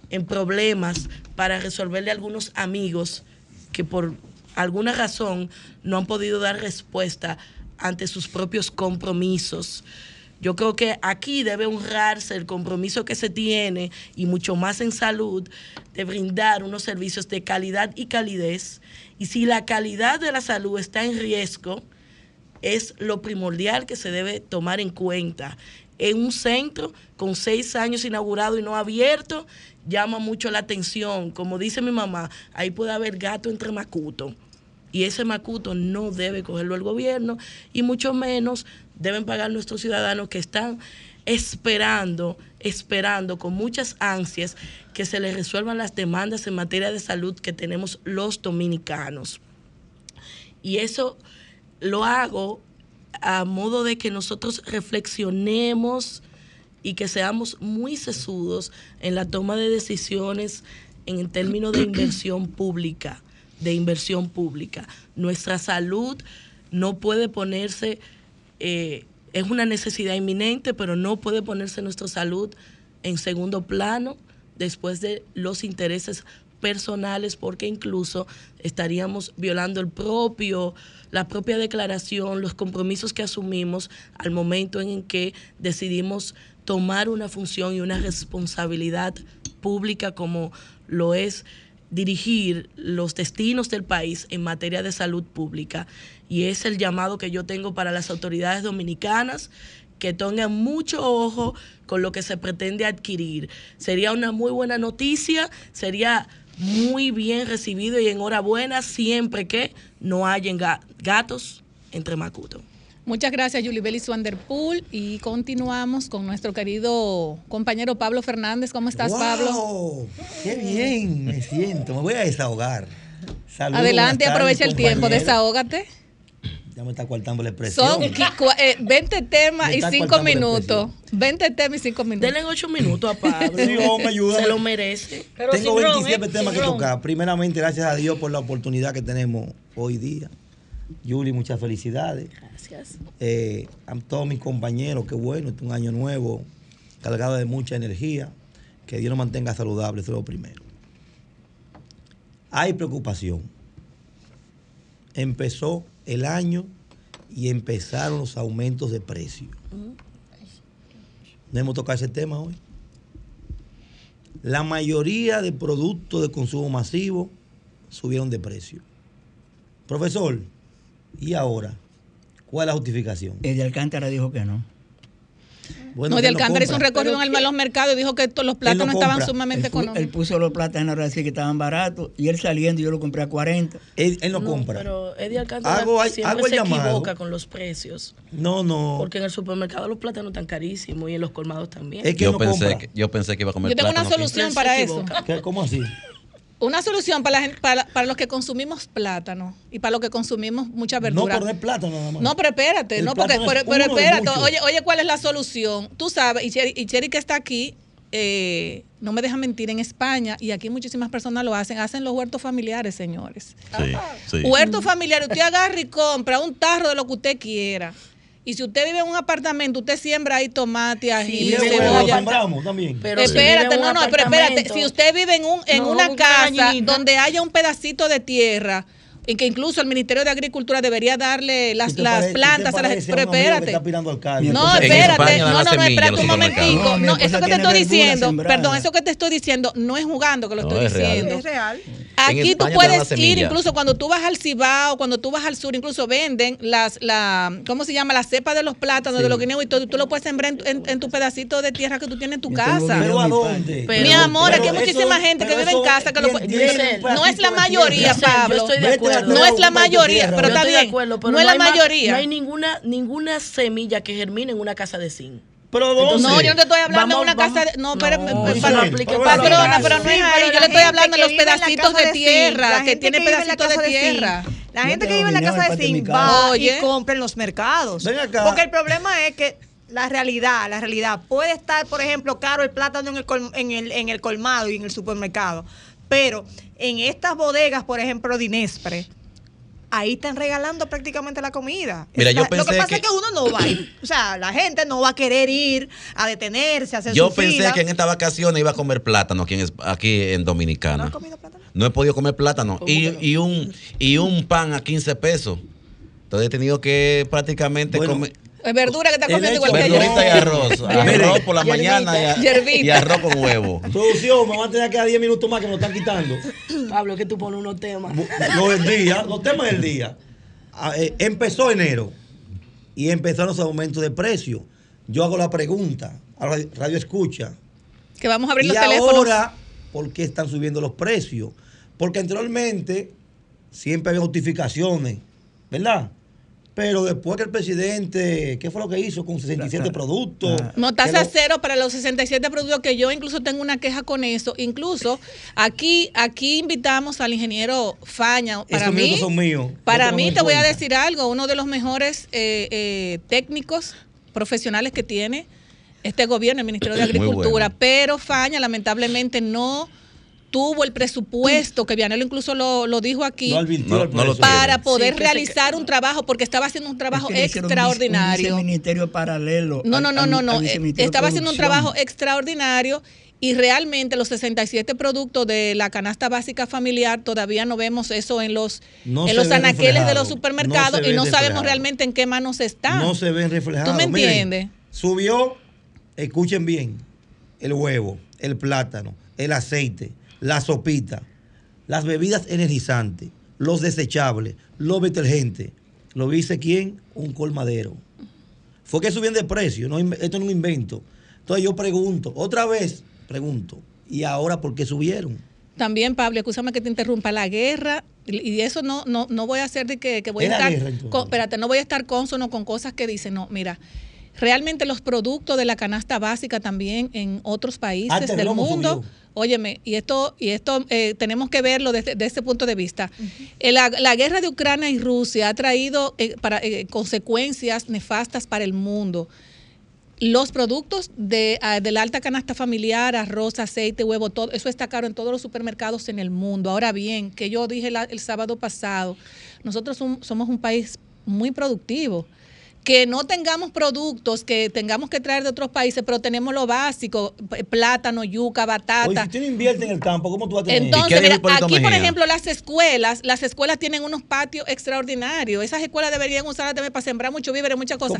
en problemas para resolverle a algunos amigos que por alguna razón no han podido dar respuesta ante sus propios compromisos. Yo creo que aquí debe honrarse el compromiso que se tiene y mucho más en salud de brindar unos servicios de calidad y calidez. Y si la calidad de la salud está en riesgo, es lo primordial que se debe tomar en cuenta. En un centro con seis años inaugurado y no abierto, llama mucho la atención. Como dice mi mamá, ahí puede haber gato entre macuto. Y ese macuto no debe cogerlo el gobierno y mucho menos deben pagar nuestros ciudadanos que están esperando, esperando con muchas ansias que se les resuelvan las demandas en materia de salud que tenemos los dominicanos. Y eso lo hago a modo de que nosotros reflexionemos y que seamos muy sesudos en la toma de decisiones en términos de inversión pública, de inversión pública. Nuestra salud no puede ponerse eh, es una necesidad inminente, pero no puede ponerse nuestra salud en segundo plano después de los intereses personales porque incluso estaríamos violando el propio la propia declaración, los compromisos que asumimos al momento en que decidimos tomar una función y una responsabilidad pública como lo es dirigir los destinos del país en materia de salud pública. Y es el llamado que yo tengo para las autoridades dominicanas que tengan mucho ojo con lo que se pretende adquirir. Sería una muy buena noticia, sería muy bien recibido y enhorabuena siempre que no hayan gatos entre Macuto. Muchas gracias, Julie Belis Wanderpool. Y continuamos con nuestro querido compañero Pablo Fernández. ¿Cómo estás, Pablo? ¡Qué bien me siento! Me voy a desahogar. Adelante, aprovecha el tiempo, desahógate. Ya me está cortando la expresión. Son eh, 20 temas Me y está 5 cortando la minutos. 20 temas y 5 minutos. Denle 8 minutos a Pablo. Sí, hombre, ayúdame. Se lo merece. Pero Tengo sin ron, 27 ¿eh? temas Sin que ron. tocar. Primeramente, gracias a Dios por la oportunidad que tenemos hoy día. Yuli, muchas felicidades. Gracias. Eh, a todos mis compañeros, qué bueno, este es un año nuevo, cargado de mucha energía. Que Dios nos mantenga saludables, eso es lo primero. Hay preocupación. Empezó el año y empezaron los aumentos de precio. No hemos tocado ese tema hoy. La mayoría de productos de consumo masivo subieron de precio. Profesor, ¿y ahora? ¿Cuál es la justificación? El de Alcántara dijo que no. Bueno, no, de Alcántara hizo un recorrido en el- los mercados y dijo que los plátanos estaban sumamente Él, pu- él económicos. puso los plátanos a decir que estaban baratos y él saliendo yo lo compré a 40. Él, él no, No, compra. Pero Eddie Alcántara Hago- siempre hago el se llamado. equivoca con los precios. No, no. Porque en el supermercado los plátanos están carísimos y en los colmados también. Es que Yo no pensé, compra. que, yo pensé que iba a comer Yo tengo una solución para eso. equivoca. ¿Qué- ¿Cómo así? Una solución para, la gente, para, para los que consumimos plátano y para los que consumimos mucha No, verdura. pero no es plátano nada más. No, pero espérate, El no, porque, plátano pero, es pero espérate, oye, oye, ¿cuál es la solución? Tú sabes, y Cheri, y Cheri que está aquí, eh, no me deja mentir, en España, y aquí muchísimas personas lo hacen, hacen los huertos familiares, señores. Sí, sí. Huerto familiar, usted agarra y compra un tarro de lo que usted quiera. Y si usted vive en un apartamento, usted siembra ahí tomate, ají, Y Sí, lo cebolla. sembramos también. Pero si espérate, no, no, pero espérate. Si usted vive en, un, en No, una casa donde haya un pedacito de tierra, en que incluso el Ministerio de Agricultura debería darle las, Usted las parece- plantas usted a la parece gente. un Pero espérate. No, espérate, no, no, no, espérate un momentico. No, eso que te estoy diciendo, perdón, eso que te estoy diciendo no es jugando que lo No, estoy es real. diciendo. Es real. Aquí tú puedes ir, incluso cuando tú vas al Cibao, cuando tú vas al sur, incluso venden las, la, ¿cómo se llama? La cepa de los plátanos, de los guineos y todo. Tú lo puedes sembrar en, tu- en- en tu pedacito de tierra que tú tienes en tu tengo casa. ¿Pero a dónde? Pero- Mi amor, aquí hay muchísima eso- gente que vive en casa que lo ¿quién puede- tiene un Giselle, No es la mayoría, yo Pablo. estoy de Vete a acuerdo. No es la mayoría, pero está estoy de bien. acuerdo, pero no es la mayoría. No hay ninguna, ninguna semilla que germine en una casa de zinc. ¿Pero dónde? No, yo no te estoy hablando Vamos, de una vamos. casa de. No, pero. No, para patrona, pero no es Sí, ahí. pero Yo le estoy hablando de los pedacitos de tierra, la que gente tiene pedacitos de tierra. La gente que vive en la casa de zinc va y compra en los mercados. Ven acá. Porque el problema es que la realidad, la realidad, puede estar, por ejemplo, caro el plátano en el, col- en el, en el colmado y en el supermercado. Pero en estas bodegas, por ejemplo, de Inespre, ahí están regalando prácticamente la comida. Mira, yo la- lo que pensé pasa que- es que uno no va a ir. O sea, la gente no va a querer ir a detenerse, a hacer Yo su pensé fila. que en estas vacaciones iba a comer plátano aquí en, aquí en ¿No Dominicana. has comido plátano? No he podido comer plátano. ¿Cómo Y, no? y un, y un pan a 15 pesos. Entonces he tenido que prácticamente Bueno, comer Es verdura que está comiendo hecho- igual que yo. verdurita y arroz. Arroz por la mañana y, arroz con huevo. Producción, me van a tener que dar 10 minutos más que nos están quitando. Pablo, es que tú pones unos temas. Los del día, los temas del día. Ah, eh, empezó enero y empezaron los aumentos de precios. Yo hago la pregunta a Radio, Escucha. Que vamos a abrir y los teléfonos. ahora, ¿por qué están subiendo los precios? Porque anteriormente siempre había justificaciones, ¿verdad? Pero después que el presidente, ¿qué fue lo que hizo con 67 Ah, productos? ah. No, Que tasa lo- cero para los 67 productos que yo incluso tengo una queja con eso. Incluso aquí aquí invitamos al ingeniero Faña. Para Esos mí, son míos. para mí te voy a decir algo. Uno de los mejores eh, eh, técnicos profesionales que tiene este gobierno, el Ministerio de Agricultura. bueno. Pero Faña lamentablemente no tuvo el presupuesto, que Vianelo incluso lo, lo dijo aquí. No advirtió No- al no lo preso. para poder realizar un trabajo, porque estaba haciendo un trabajo Es que un extraordinario. Un ministerio paralelo. No, no, no, al- no, al no. eh, Estaba haciendo un trabajo extraordinario y realmente los 67 productos de la canasta básica familiar todavía no vemos eso en los No en los anaqueles de los supermercados no y no sabemos realmente en qué manos están. No se ven reflejados. ¿Tú me Miren, entiendes? subió, escuchen bien, el huevo, el plátano, el aceite, la sopita, las bebidas energizantes, los desechables, los detergentes. ¿Lo dice quién? Un colmadero. Fue que subían de precio, no, esto no es un invento. Entonces yo pregunto, otra vez pregunto, ¿y ahora por qué subieron? También, Pablo, escúchame que te interrumpa, la guerra, y eso no, no, no voy a hacer de que, que voy a estar, guerra, con- espérate, no voy a estar consono con cosas que dicen, no, mira, realmente los productos de la canasta básica también en otros países del mundo, subió. Óyeme, y esto, y esto eh, tenemos que verlo desde, desde ese punto de vista. Eh, la, la guerra de Ucrania y Rusia ha traído eh, para, eh, consecuencias nefastas para el mundo. Los productos de, ah, de la alta canasta familiar, arroz, aceite, huevo, todo eso está caro en todos los supermercados en el mundo. Ahora bien, que yo dije la- el sábado pasado, nosotros som- somos un país muy productivo. Que no tengamos productos que tengamos que traer de otros países, pero tenemos lo básico, plátano, yuca, Oye, batata. si tú no inviertes en el campo, ¿cómo tú vas a tener? Entonces, mira, aquí, por ejemplo, las escuelas, las escuelas tienen unos patios extraordinarios. Esas escuelas deberían usarlas también para sembrar mucho víveres, muchas cosas.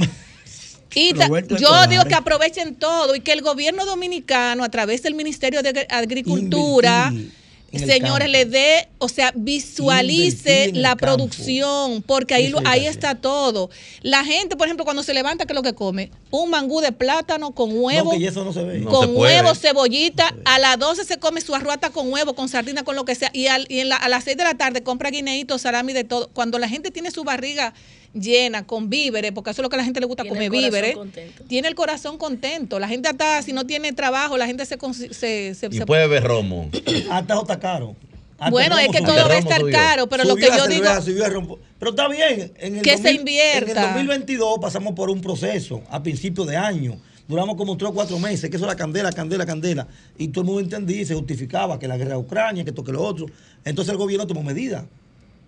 Y Roberto yo digo que aprovechen todo y que el gobierno dominicano, a través del Ministerio de Agri- Agricultura, Invertir señores, campo. le dé, o sea, visualice la campo. producción, porque ahí, lo- ahí está todo. La gente, por ejemplo, cuando se levanta, ¿qué es lo que come? Un mangú de plátano con huevo No, que eso no se ve. No con puede. huevo, cebollita. A las 12 se come su arruata con huevo, con sardina, con lo que sea. Y, al- y en la- a las 6 de la tarde compra guineitos, salami, de todo. Cuando la gente tiene su barriga llena con víveres, porque eso es lo que a la gente le gusta Tiene comer víveres, contento. tiene el corazón contento. La gente hasta, si no tiene trabajo, la gente se... se, se- Y se- puede ver romo. Hasta está caro. Hasta bueno, es que subió. todo va a estar subió. caro, pero lo que yo digo... cerveza. Pero está bien. En el Que se 2000 invierta. En el 2022 pasamos por un proceso a principios de año. Duramos como tres o cuatro meses, que eso era candela, candela, candela. Y todo el mundo entendía y se justificaba que la guerra de Ucrania, que esto, que lo otro. Entonces el gobierno tomó medidas.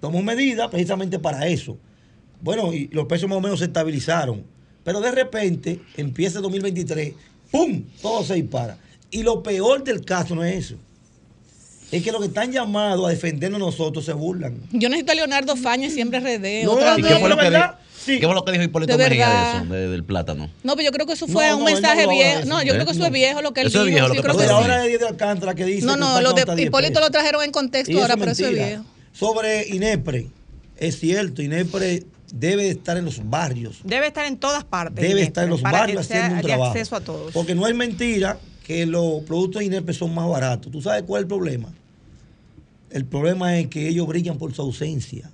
Tomó medidas precisamente para eso. Bueno, y los precios más o menos se estabilizaron. Pero de repente empieza el 2023, ¡pum! Todo se dispara. Y lo peor del caso no es eso. Es que los que están llamados a defendernos nosotros se burlan. Yo necesito a Leonardo Faña siempre RD. No, otra ¿Y qué fue, lo que sí. ¿Qué fue lo que dijo Hipólito De Mejía de verdad. eso, de- del plátano? No, pero yo creo que eso fue No, un no, él no mensaje viejo. No, yo ¿Eh? creo que eso es viejo lo que él Eso es dijo. viejo lo sí, que creo Lo que de pasó. sí. ahora es de Alcántara que dice No, que no, lo de plátano está a 10 Hipólito lo trajeron en contexto ahora, es pero eso es viejo. Sobre INEPRE, es cierto, INEPRE debe de estar en los barrios. Debe estar en todas partes. Debe Inés, estar en los para barrios que sea haciendo un de trabajo. acceso a todos. Porque no es mentira que los productos de INEPRE son más baratos. ¿Tú sabes cuál es el problema? El problema es que ellos brillan por su ausencia.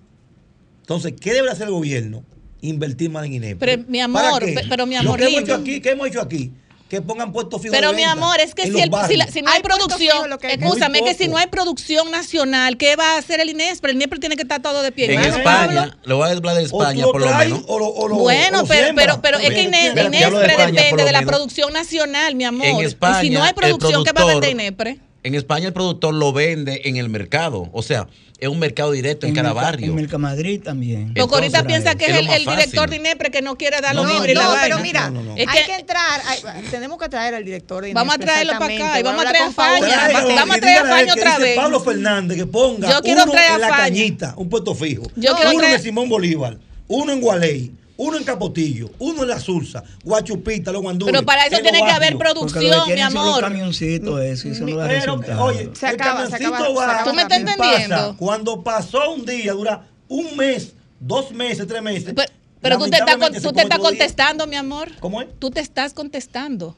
Entonces, ¿qué debe hacer el gobierno? Invertir más en INEPRE. Pero, mi amor, ¿Para qué? pero, mi Lo amor que hemos hecho aquí, ¿qué hemos hecho aquí? Que pongan puestos fijos Pero de mi amor, es que si, el- si, barrios. la- si no hay, producción, lo escúchame, Muy que si no hay producción nacional, ¿qué va a hacer el INESPRE? El INESPRE tiene que estar todo de pie. En Bueno, España, Pablo. le voy a hablar de España lo por lo traes menos. o lo- o lo- Bueno, lo pero, siembras. pero, pero es que de INESPRE España, depende lo de la producción nacional, mi amor. En España, y si no hay el producción, ¿qué va a productor- vender INESPRE? En España el productor lo vende en el mercado. O sea, es un mercado directo en, cada Merca- barrio. En Mercamadrid también. Porque ahorita piensa que es, el, director de INESPRE que no quiere dar los No, libros y la no, vaina. pero mira, No, no, no. Es hay que- que entrar, hay- tenemos que traer al director de Vamos a traerlo para acá y vamos a traer a Faña. Vamos a traer a Faña que otra vez. Pablo Fernández que ponga Yo uno en la cañita, un puesto fijo. Yo uno en Simón Bolívar, uno en Gualey, uno en Capotillo, uno en La Sursa, Guachupita, Los Guandules. Pero para eso en tiene que haber producción, mi amor. camioncitos eso, y eso no da Pero, oye, Se el acaba, se camioncito acaba, se va, acaba ¿Tú me estás ¿qué entendiendo? pasa? Cuando pasó un día, dura un mes, dos meses, tres meses. Pero, pero tú te estás, con- lamentablemente se tú te estás día. contestando, mi amor. ¿Cómo es? Tú te estás contestando.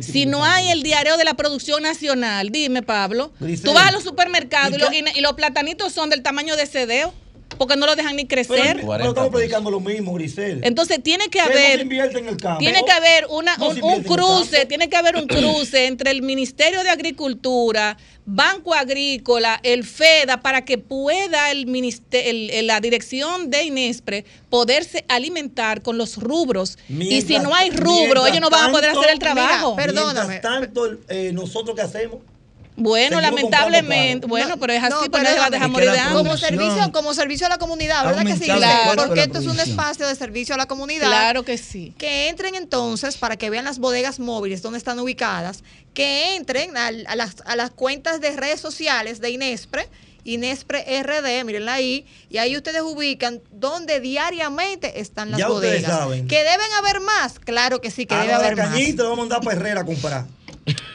Si no hay el diario de la producción nacional, dime, Pablo, Grisel. tú vas a los supermercados ¿Y y, los, y los platanitos son del tamaño de cedeo, porque no lo dejan ni crecer. pero 40 estamos predicando lo mismo, Grisel. Entonces tiene que Que no se haber invierte en el campo. tiene que haber una, No un, cruce, tiene que haber un cruce entre el Ministerio de Agricultura, Banco Agrícola, el FEDA, para que pueda el el- el- la dirección de INESPRE poderse alimentar con los rubros. y si no hay rubro, ellos no van a poder tanto- hacer el trabajo. Mira, Perdóname. Mientras tanto, eh, nosotros qué hacemos, bueno, seguimos lamentablemente, bueno, No, pero es así, no, pues no se va a dejar morir de hambre. Como servicio, como servicio a la comunidad, ¿verdad que sí? costo Porque esto es un espacio de servicio a la comunidad. Claro que sí. Que entren entonces, para que vean las bodegas móviles donde están ubicadas, que entren al- a, las, a las cuentas de redes sociales de Inespre, Inespre RD, mírenla ahí, y ahí ustedes ubican donde diariamente están las Ya ustedes bodegas. saben. ¿Que deben haber más? Claro que sí, que a debe la haber más. cañita lo vamos a mandar para Herrera a comprar.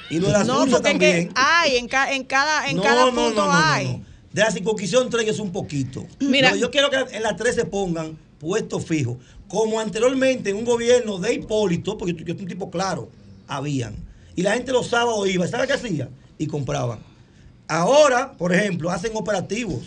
Y lo de la No, porque en que también. hay, en, ca- en cada, en No, cada no, punto hay. De la circunscripción 3 es un poquito. Mira. Yo quiero que en la 3 se pongan puestos fijos. Como anteriormente en un gobierno de Hipólito, porque yo, yo soy un tipo claro, habían. Y la gente los sábados iba, ¿sabe qué hacía? Y compraban. Ahora, por ejemplo, hacen operativos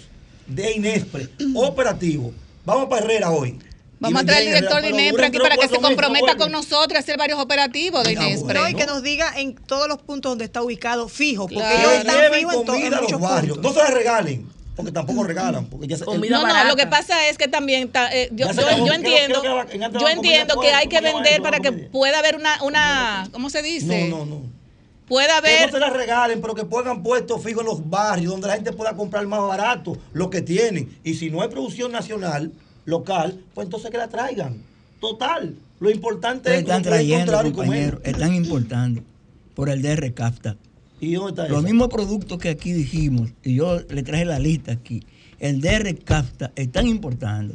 de Inespre. operativos. Vamos para Herrera hoy. Vamos a traer al director de INESPRE aquí para que se comprometa con nosotros a hacer varios operativos de INESPRE. No, y que nos diga en todos los puntos donde está ubicado fijo, porque Claro. ellos Que están fijos en, to- en comida a muchos los barrios. puntos. No se la regalen, porque tampoco regalan. Porque ya se- No, no, lo que pasa es que también ta- eh, yo, entiendo, creo que en yo entiendo que hay que ¿cómo se llama vender para que pueda haber una, una ¿cómo se dice? No, no, no. Pueda Que haber no se la regalen, pero que pongan puestos fijos en los barrios donde la gente pueda comprar más barato lo que tienen. Y si no hay producción nacional, local, pues entonces que la traigan. Total. Lo importante es están trayendo, compañeros, están importando por el DR CAFTA. ¿Y dónde está Los eso? mismos productos que aquí dijimos, y yo le traje la lista aquí, el DR CAFTA están importando.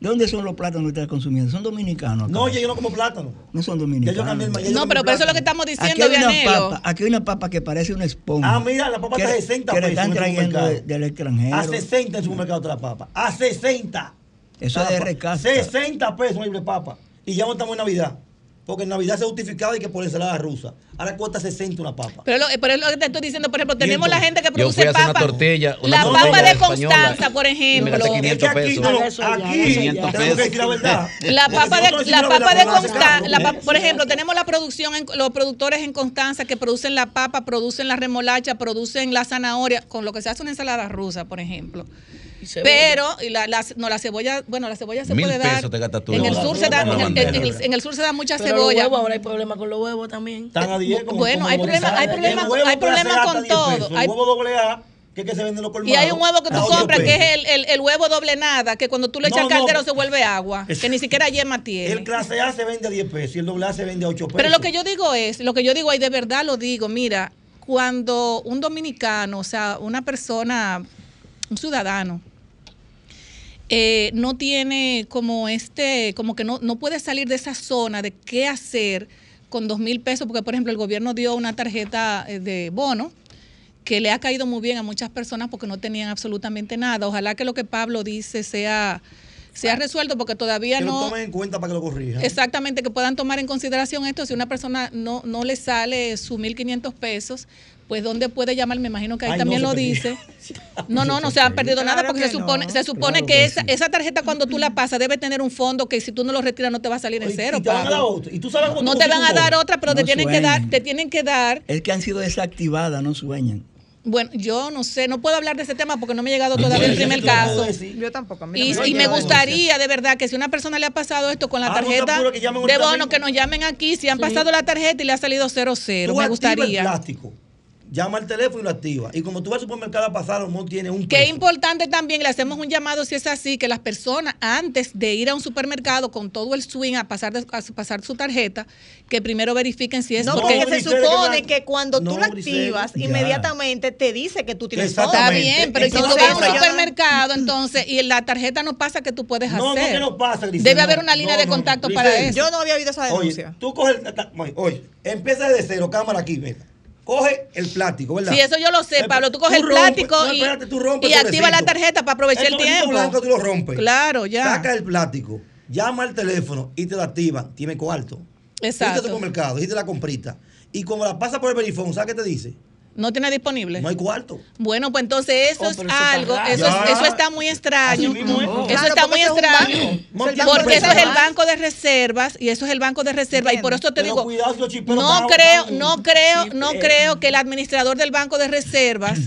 ¿De dónde son los plátanos que están consumiendo? ¿Son dominicanos? acá? No, yo no como plátano. No son dominicanos. yo cambié yo No, pero, pero eso es lo que estamos Aquí diciendo, hay, una Vianelo. papa, aquí hay una papa que parece una esponja. Ah, mira, la papa que, está a 60 que le pesos están en el trayendo del extranjero. A 60 en el supermercado otra papa. A 60. Eso es de pa- recasta. 60 pesos una libre papa. Y ya no estamos en Navidad. Porque en Navidad se justificaba y que por ensalada rusa. Ahora cuesta 60 una papa. Pero, lo, pero es lo que te estoy diciendo, por ejemplo, tenemos la gente que Yo produce fui a hacer una papa. tortilla. Una La tortilla papa de española, Constanza, por y me ejemplo. Es que 500 aquí, no, aquí tenemos que decir la verdad. La papa de, la papa de Constanza, sacar. la pa- por ejemplo, tenemos la producción, en, los productores en Constanza que producen la papa, producen la remolacha, producen la zanahoria, con lo que se hace una ensalada rusa, por ejemplo. Y. Pero y la, la- no, la cebolla, bueno, la cebolla se Mil puede dar. pesos te gastas tú en el sur se da, en, el- bandera. en el, en el sur se da mucha Pero cebolla. huevos, ahora hay problemas con los huevos también. Están a 10 como- Bueno, como hay problemas- hay problemas- hay problemas con 10 todo. pesos. Hay- El huevo doble A, que se vende en los Y colmados. hay un huevo que tú a 8 compras que es el, el- el huevo doble nada, que cuando tú le echas No, al caldero no. se vuelve agua, Es- que ni siquiera yema tiene. El clase A se vende a 10 pesos y el doble A se vende a 8 pesos. Pero lo que yo digo es, lo que yo digo, y de verdad lo digo, mira, cuando un dominicano, o sea, una persona, un ciudadano, eh, no tiene como este, como que no, no puede salir de esa zona de qué hacer con dos mil pesos, porque por ejemplo el gobierno dio una tarjeta eh, de bono que le ha caído muy bien a muchas personas porque no tenían absolutamente nada. Ojalá que lo que Pablo dice sea, sea resuelto porque todavía que no... lo tomen en cuenta para que lo corrijan. Exactamente, que puedan tomar en consideración esto. Si una persona no, no le sale sus 1.500 pesos, pues ¿dónde puede llamar? Me imagino que ahí Ay, también no, lo se dice. No, no, no se ha perdido nada Claro porque se supone, no. se supone Claro que, que esa, sí. esa tarjeta cuando tú la pasas debe tener un fondo que si tú no lo retiras no te va a salir en cero. y te van a dar Pablo. otra. Y tú sabes cómo No te van a dar otra, pero te tienen que dar, te tienen que dar. Es que han sido desactivadas, no sueñan. Bueno, yo no sé, no puedo hablar de ese tema porque no me ha llegado todavía el primer caso. Yo tampoco. a mí Y, y me gustaría de verdad que si a una persona le ha pasado esto con la Ah, no tarjeta de bono, mismo. que nos llamen aquí si han pasado la tarjeta y le ha salido cero cero. Tú Me activa el gustaría. plástico. Llama al teléfono y lo activa. Y como tú vas al supermercado a pasar, no tiene un Qué peso. importante también, le hacemos un llamado si es así, que las personas antes de ir a un supermercado con todo el swing a pasar, de- a pasar su tarjeta, que primero verifiquen si es No, porque porque se supone que que cuando no, tú la activas, ya. inmediatamente te dice que tú tienes Exactamente. está bien, pero si tú vas a un no- supermercado, entonces, y la tarjeta no pasa, ¿qué tú puedes No, no, hacer? que no pasa, Grisel, Debe no. haber una línea No, de no, contacto Grisel, para eso. Yo no había oído esa denuncia. Oye, tú coges el. Oye, empieza desde cero, cámara aquí, mira. Coge el plástico, ¿verdad? Sí, eso yo lo sé, Eh, Pablo. Tú coges el rompes- plástico no, y, espérate, tú rompes y el activa la tarjeta para aprovechar el sobrecito tiempo. blanco tú lo rompes. Claro, ya. Saca el plástico, llama al teléfono y te lo activan. Tiene cuarto. Exacto. Fuiste al supermercado, hiciste la comprita. Y como la pasa por el verifón, ¿sabes qué te dice? No tiene disponible. No hay cuarto. Bueno, pues entonces eso Oh, es algo, eso, es- eso está muy extraño. Mismo. Eso Claro, está muy extraño. Porque eso es el banco de reservas y eso es el banco de reservas y por eso te Pero digo, cuidado no creo, no creo, no creo que el administrador del banco de reservas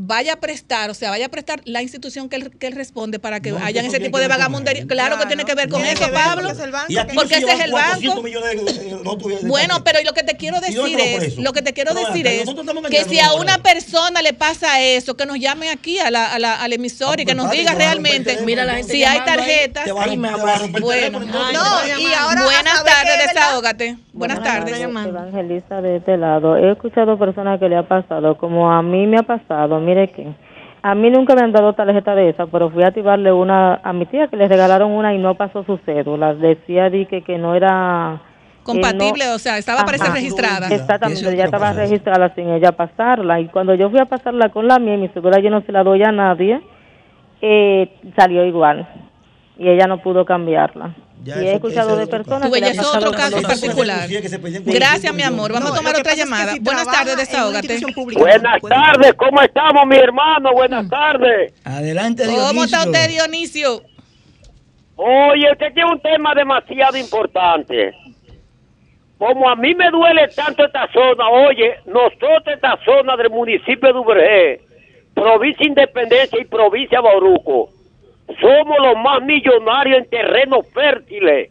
vaya a prestar, o sea, vaya a prestar la institución que él, que él responde para que No, hayan ese tipo de vagamundería. Claro, que tiene que ver con eso, ver Pablo. porque ese es el banco. 400 millones de- de- no tuviera- de Bueno, pero lo que te quiero ¿Y dónde decir es, lo que te quiero Pero decir es que si a una persona le pasa eso, que nos llamen aquí a la, a la, al emisor y Ah, que nos pues, diga realmente si hay tarjetas. Bueno. y ahora Buenas tardes, desahógate. Buenas tardes. Evangelista de este lado. He escuchado personas que le ha pasado, como a mí me ha pasado. Mire que a mí nunca me han dado tarjeta de esa, pero fui a activarle una a mi tía que le regalaron una y no pasó su cédula. Decía di que, que no era Compatible, no- o sea, estaba parece Ajá. registrada. Exactamente, ya estaba registrada sin ella pasarla. Y cuando yo fui a pasarla con la mía, y mi cédula yo no se la doy a nadie, eh, salió igual. Y ella no pudo cambiarla. Ya, y he escuchado de personas ves, es otro caso particular. Gracias, 25 mi amor. Vamos No, a tomar otra pasa es que llamada. si Buenas tardes, desahógate. pública, Buenas no tardes, ¿cómo estamos, mi hermano? Buenas tardes. Adelante, ¿Cómo está Dionisio. usted, Dionisio? Oye, usted tiene un tema demasiado importante. Como a mí me duele tanto esta zona, oye, nosotros esta zona del municipio de Ubergé, provincia Independencia y provincia Bauruco, somos los más millonarios en terrenos fértiles,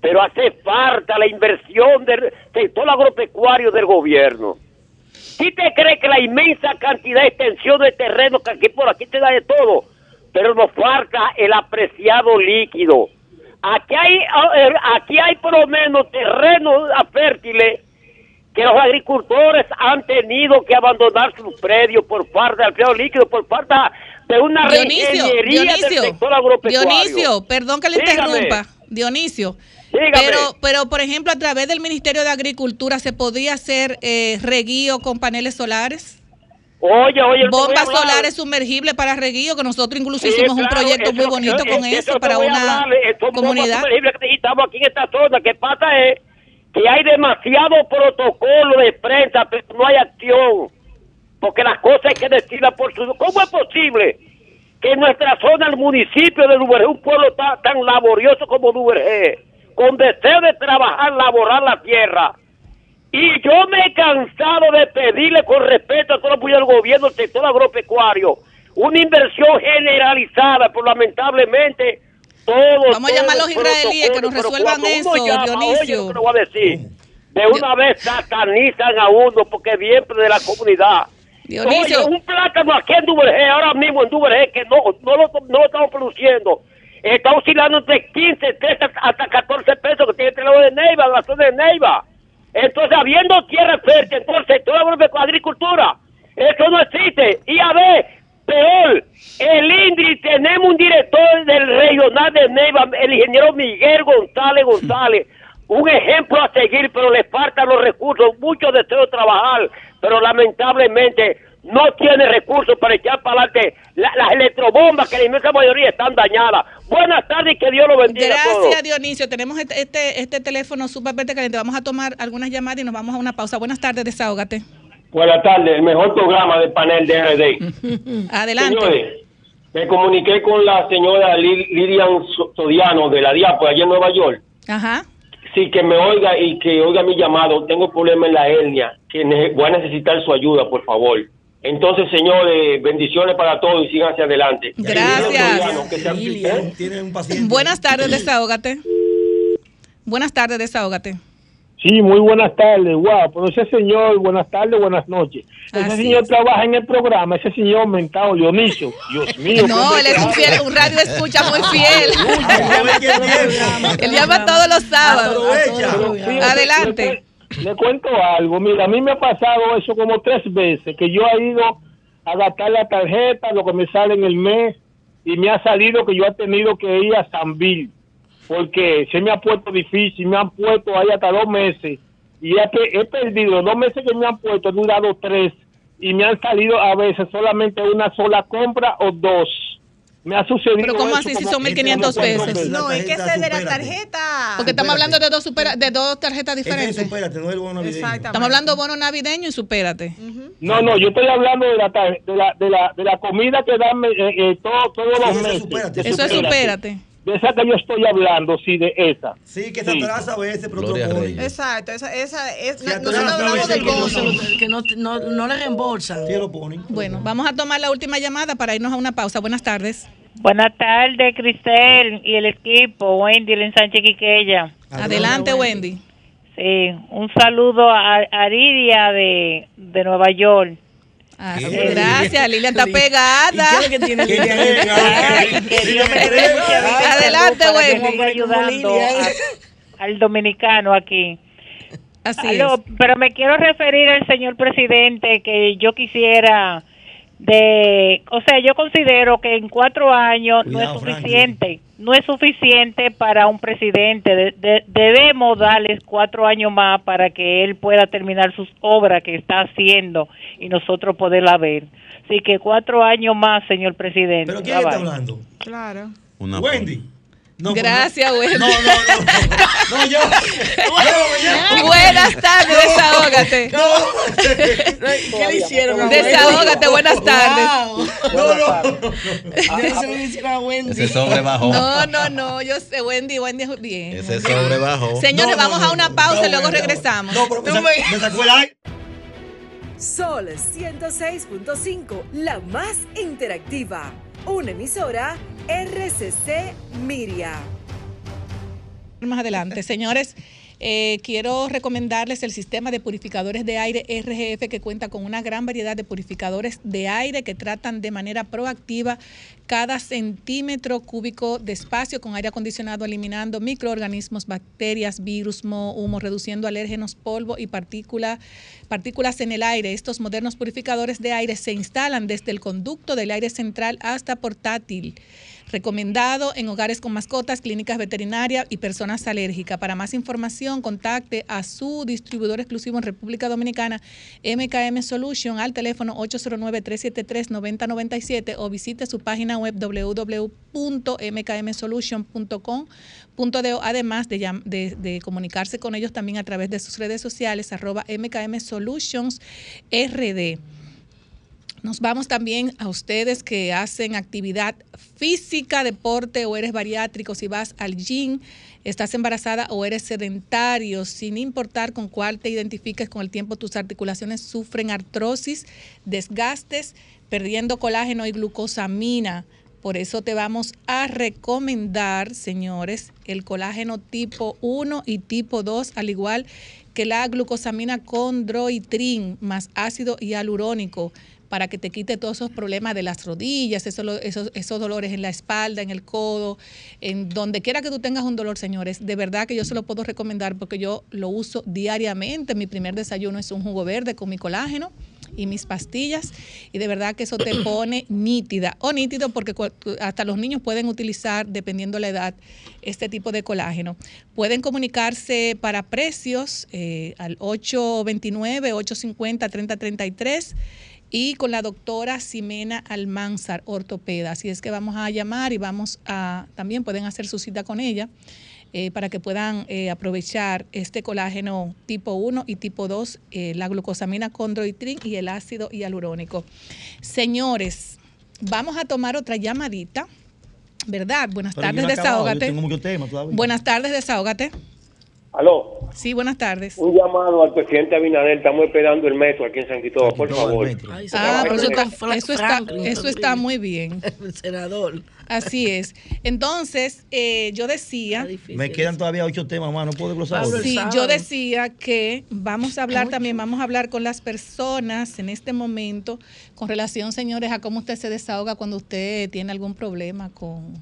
pero hace falta la inversión del sector agropecuario del gobierno. ¿Sí te crees que la inmensa cantidad de extensión de terreno que aquí por aquí te da de todo? Pero nos falta el apreciado líquido. Aquí hay, aquí hay por lo menos terrenos fértiles que los agricultores han tenido que abandonar sus predios por falta de apreciado líquido, por falta de una Dionisio, reingeniería del Dionisio, sector agropecuario. Dionisio, perdón que le Dígame. interrumpa. Dionisio. Dígame. Pero, pero, por ejemplo, a través del Ministerio de Agricultura se podía hacer eh, reguío con paneles solares. Oye, oye, Bombas solares sumergibles para reguío, que nosotros incluso Sí, hicimos un proyecto muy bonito eso- con eso para una hablar, eh, son bombas comunidad. sumergibles que necesitamos aquí en esta zona. que pasa es que hay demasiado protocolo de prensa, pero no hay acción. Porque las cosas hay que decirlas por su... ¿Cómo es posible que en nuestra zona, el municipio de Duvergé, un pueblo ta- tan laborioso como Duvergé, con deseo de trabajar, laborar la tierra, y yo me he cansado de pedirle con respeto a todo el del gobierno, el sector agropecuario, una inversión generalizada, pero lamentablemente todos... Vamos a llamar a los israelíes que nos resuelvan eso, llama, Dionisio. Oye, lo voy a decir. De una vez satanizan a uno porque viene de la comunidad. Dionisio. Oye, un plátano aquí en Duvergé, ahora mismo en Duvergé, que no, no, lo, no lo estamos produciendo. Está oscilando entre 15, 13 hasta 14 pesos que tiene el lado de Neiva, la zona de Neiva. Entonces, habiendo tierra fértil, entonces, toda la agricultura, eso no existe. Y a ver, peor, el INDRI, tenemos un director del regional de Neiva, el ingeniero Miguel González González, un ejemplo a seguir, pero le faltan los recursos, mucho deseo de trabajar, pero lamentablemente no tiene recursos para echar para adelante La- las electrobombas, que la inmensa mayoría están dañadas. Buenas tardes y que Dios lo bendiga a. Gracias, Dionisio. Tenemos este, este, este teléfono súper caliente. Vamos a tomar algunas llamadas y nos vamos a una pausa. Buenas tardes, desahógate. Buenas tardes, el mejor programa del panel de RD. Adelante. Señores, me comuniqué con la señora Lil- Lilian So- Sodiano de la diáspora allá en Nueva York. Ajá. Sí, que me oiga y que oiga mi llamado. Tengo problema en la hernia, que voy a necesitar su ayuda, por favor. Entonces, señores, bendiciones para todos y sigan hacia adelante. Gracias. Lilian Sodiano, que sea- ¿Eh? Tiene un paciente. Buenas tardes, desahógate. Buenas tardes, desahógate. Sí, muy buenas tardes. Wow, pero ese señor, buenas tardes, buenas noches. Ese Así señor es. trabaja en el programa, ese señor mentado Dionisio. Dios mío. No, ¿cómo él es un fiel, un radio escucha muy fiel. Él llama todos los sábados. Pero fíjate, Adelante. Le cuento algo. Mira, a mí me ha pasado eso como tres veces, que yo he ido a gastar la tarjeta, lo que me sale en el mes, y me ha salido que yo he tenido que ir a San Bill, porque se me ha puesto difícil, me han puesto ahí hasta dos meses, y he, pe- he perdido dos meses que me han puesto, he durado tres, y me han salido a veces solamente una sola compra o dos. Me ha sucedido Pero ¿cómo eso así si son 1.500 como cuatro pesos? No, es que ese de la tarjeta. Porque estamos hablando de dos, supera- de dos tarjetas diferentes. Espérate, no es el bono navideño. Estamos hablando bono navideño y supérate. No, no, yo estoy hablando de la, de la, de la, de la comida que dan eh, eh, todo- todos los meses. De Eso es supérate. De esa que yo estoy hablando, sí, de esa. Sí, que se atrasa a veces, pero otro. Exacto, esa, esa es, Se nosotros hablamos del que no Que no, no, no le reembolsan. Sí, lo ponen. Bueno, vamos a tomar la última llamada para irnos a una pausa. Buenas tardes. Buenas tardes, Cristel y el equipo, Wendy, el Sánchez Quiqueya. Adelante, Wendy. Sí, un saludo a a Aridia de, de Nueva York. Ah, gracias, Lilian está pegada. ¿Y qué es Adelante, a- al dominicano aquí. Así Aló, Pero me quiero referir al señor presidente que yo quisiera de, o sea, yo considero que en cuatro años no es suficiente, no es suficiente para un presidente. De- de- debemos darles cuatro años más para que él pueda terminar sus obras que está haciendo y nosotros poderla ver. Así que cuatro años más, señor presidente. ¿Pero quién está hablando? Claro. Una Wendy. No, Gracias, Wendy. No, no, no. No, yo. Buenas tardes, desahógate. ¿Qué le hicieron? Desahógate, buenas tardes. No, no. Se lo hiciera a Wendy. Ese sobre bajó. No, no, no, yo sé, Wendy, Wendy es bien. Ese sobre bajó. Señores, No, no, vamos no, a una no, pausa no, y luego regresamos. No, pero me, me sacó el aire. Sol 106.5, la más interactiva. Una emisora RCC Miria. Más adelante, señores. Eh, quiero recomendarles el sistema de purificadores de aire RGF que cuenta con una gran variedad de purificadores de aire que tratan de manera proactiva cada centímetro cúbico de espacio con aire acondicionado, eliminando microorganismos, bacterias, virus, humo, reduciendo alérgenos, polvo y partícula- partículas en el aire. Estos modernos purificadores de aire se instalan desde el conducto del aire central hasta portátil. Recomendado en hogares con mascotas, clínicas veterinarias y personas alérgicas. Para más información, contacte a su distribuidor exclusivo en República Dominicana, MKM Solution, al teléfono 809-373-9097 o visite su página web www.mkmsolution.com.de, además de, de- de comunicarse con ellos también a través de sus redes sociales, arroba MKM Solutions RD. Nos vamos también a ustedes que hacen actividad física, deporte o eres bariátrico, si vas al gym, estás embarazada o eres sedentario, sin importar con cuál te identifiques con el tiempo, tus articulaciones sufren artrosis, desgastes, perdiendo colágeno y glucosamina. Por eso te vamos a recomendar, señores, el colágeno tipo 1 y tipo 2, al igual que la glucosamina con droitrin más ácido hialurónico para que te quite todos esos problemas de las rodillas, esos, esos, esos dolores en la espalda, en el codo, en donde quiera que tú tengas un dolor, señores. De verdad que yo se lo puedo recomendar porque yo lo uso diariamente. Mi primer desayuno es un jugo verde con mi colágeno y mis pastillas y de verdad que eso te pone nítida o nítido porque hasta los niños pueden utilizar dependiendo la edad este tipo de colágeno. Pueden comunicarse para precios eh, al 829-850-3033 y con la doctora Ximena Almanzar, ortopeda. Así es que vamos a llamar y vamos a, también pueden hacer su cita con ella eh, para que puedan eh, aprovechar este colágeno tipo 1 y tipo 2, eh, la glucosamina condroitrin y el ácido hialurónico. Señores, vamos a tomar otra llamadita, ¿verdad? Buenas Pero tardes, no desahógate. tengo mucho tema todavía. Buenas tardes, desahógate. Aló, Sí, buenas tardes. un llamado al presidente Abinader. Estamos esperando el metro aquí en San Cristóbal, por favor. Ah, pero eso está, eso está, Franklin, eso está muy bien. El senador. Así es. Entonces, eh, yo decía, Me quedan todavía ocho temas más, no puedo glosar. sí, yo decía que vamos a hablar también, vamos a hablar con las personas en este momento con relación, señores, a cómo usted se desahoga cuando usted tiene algún problema con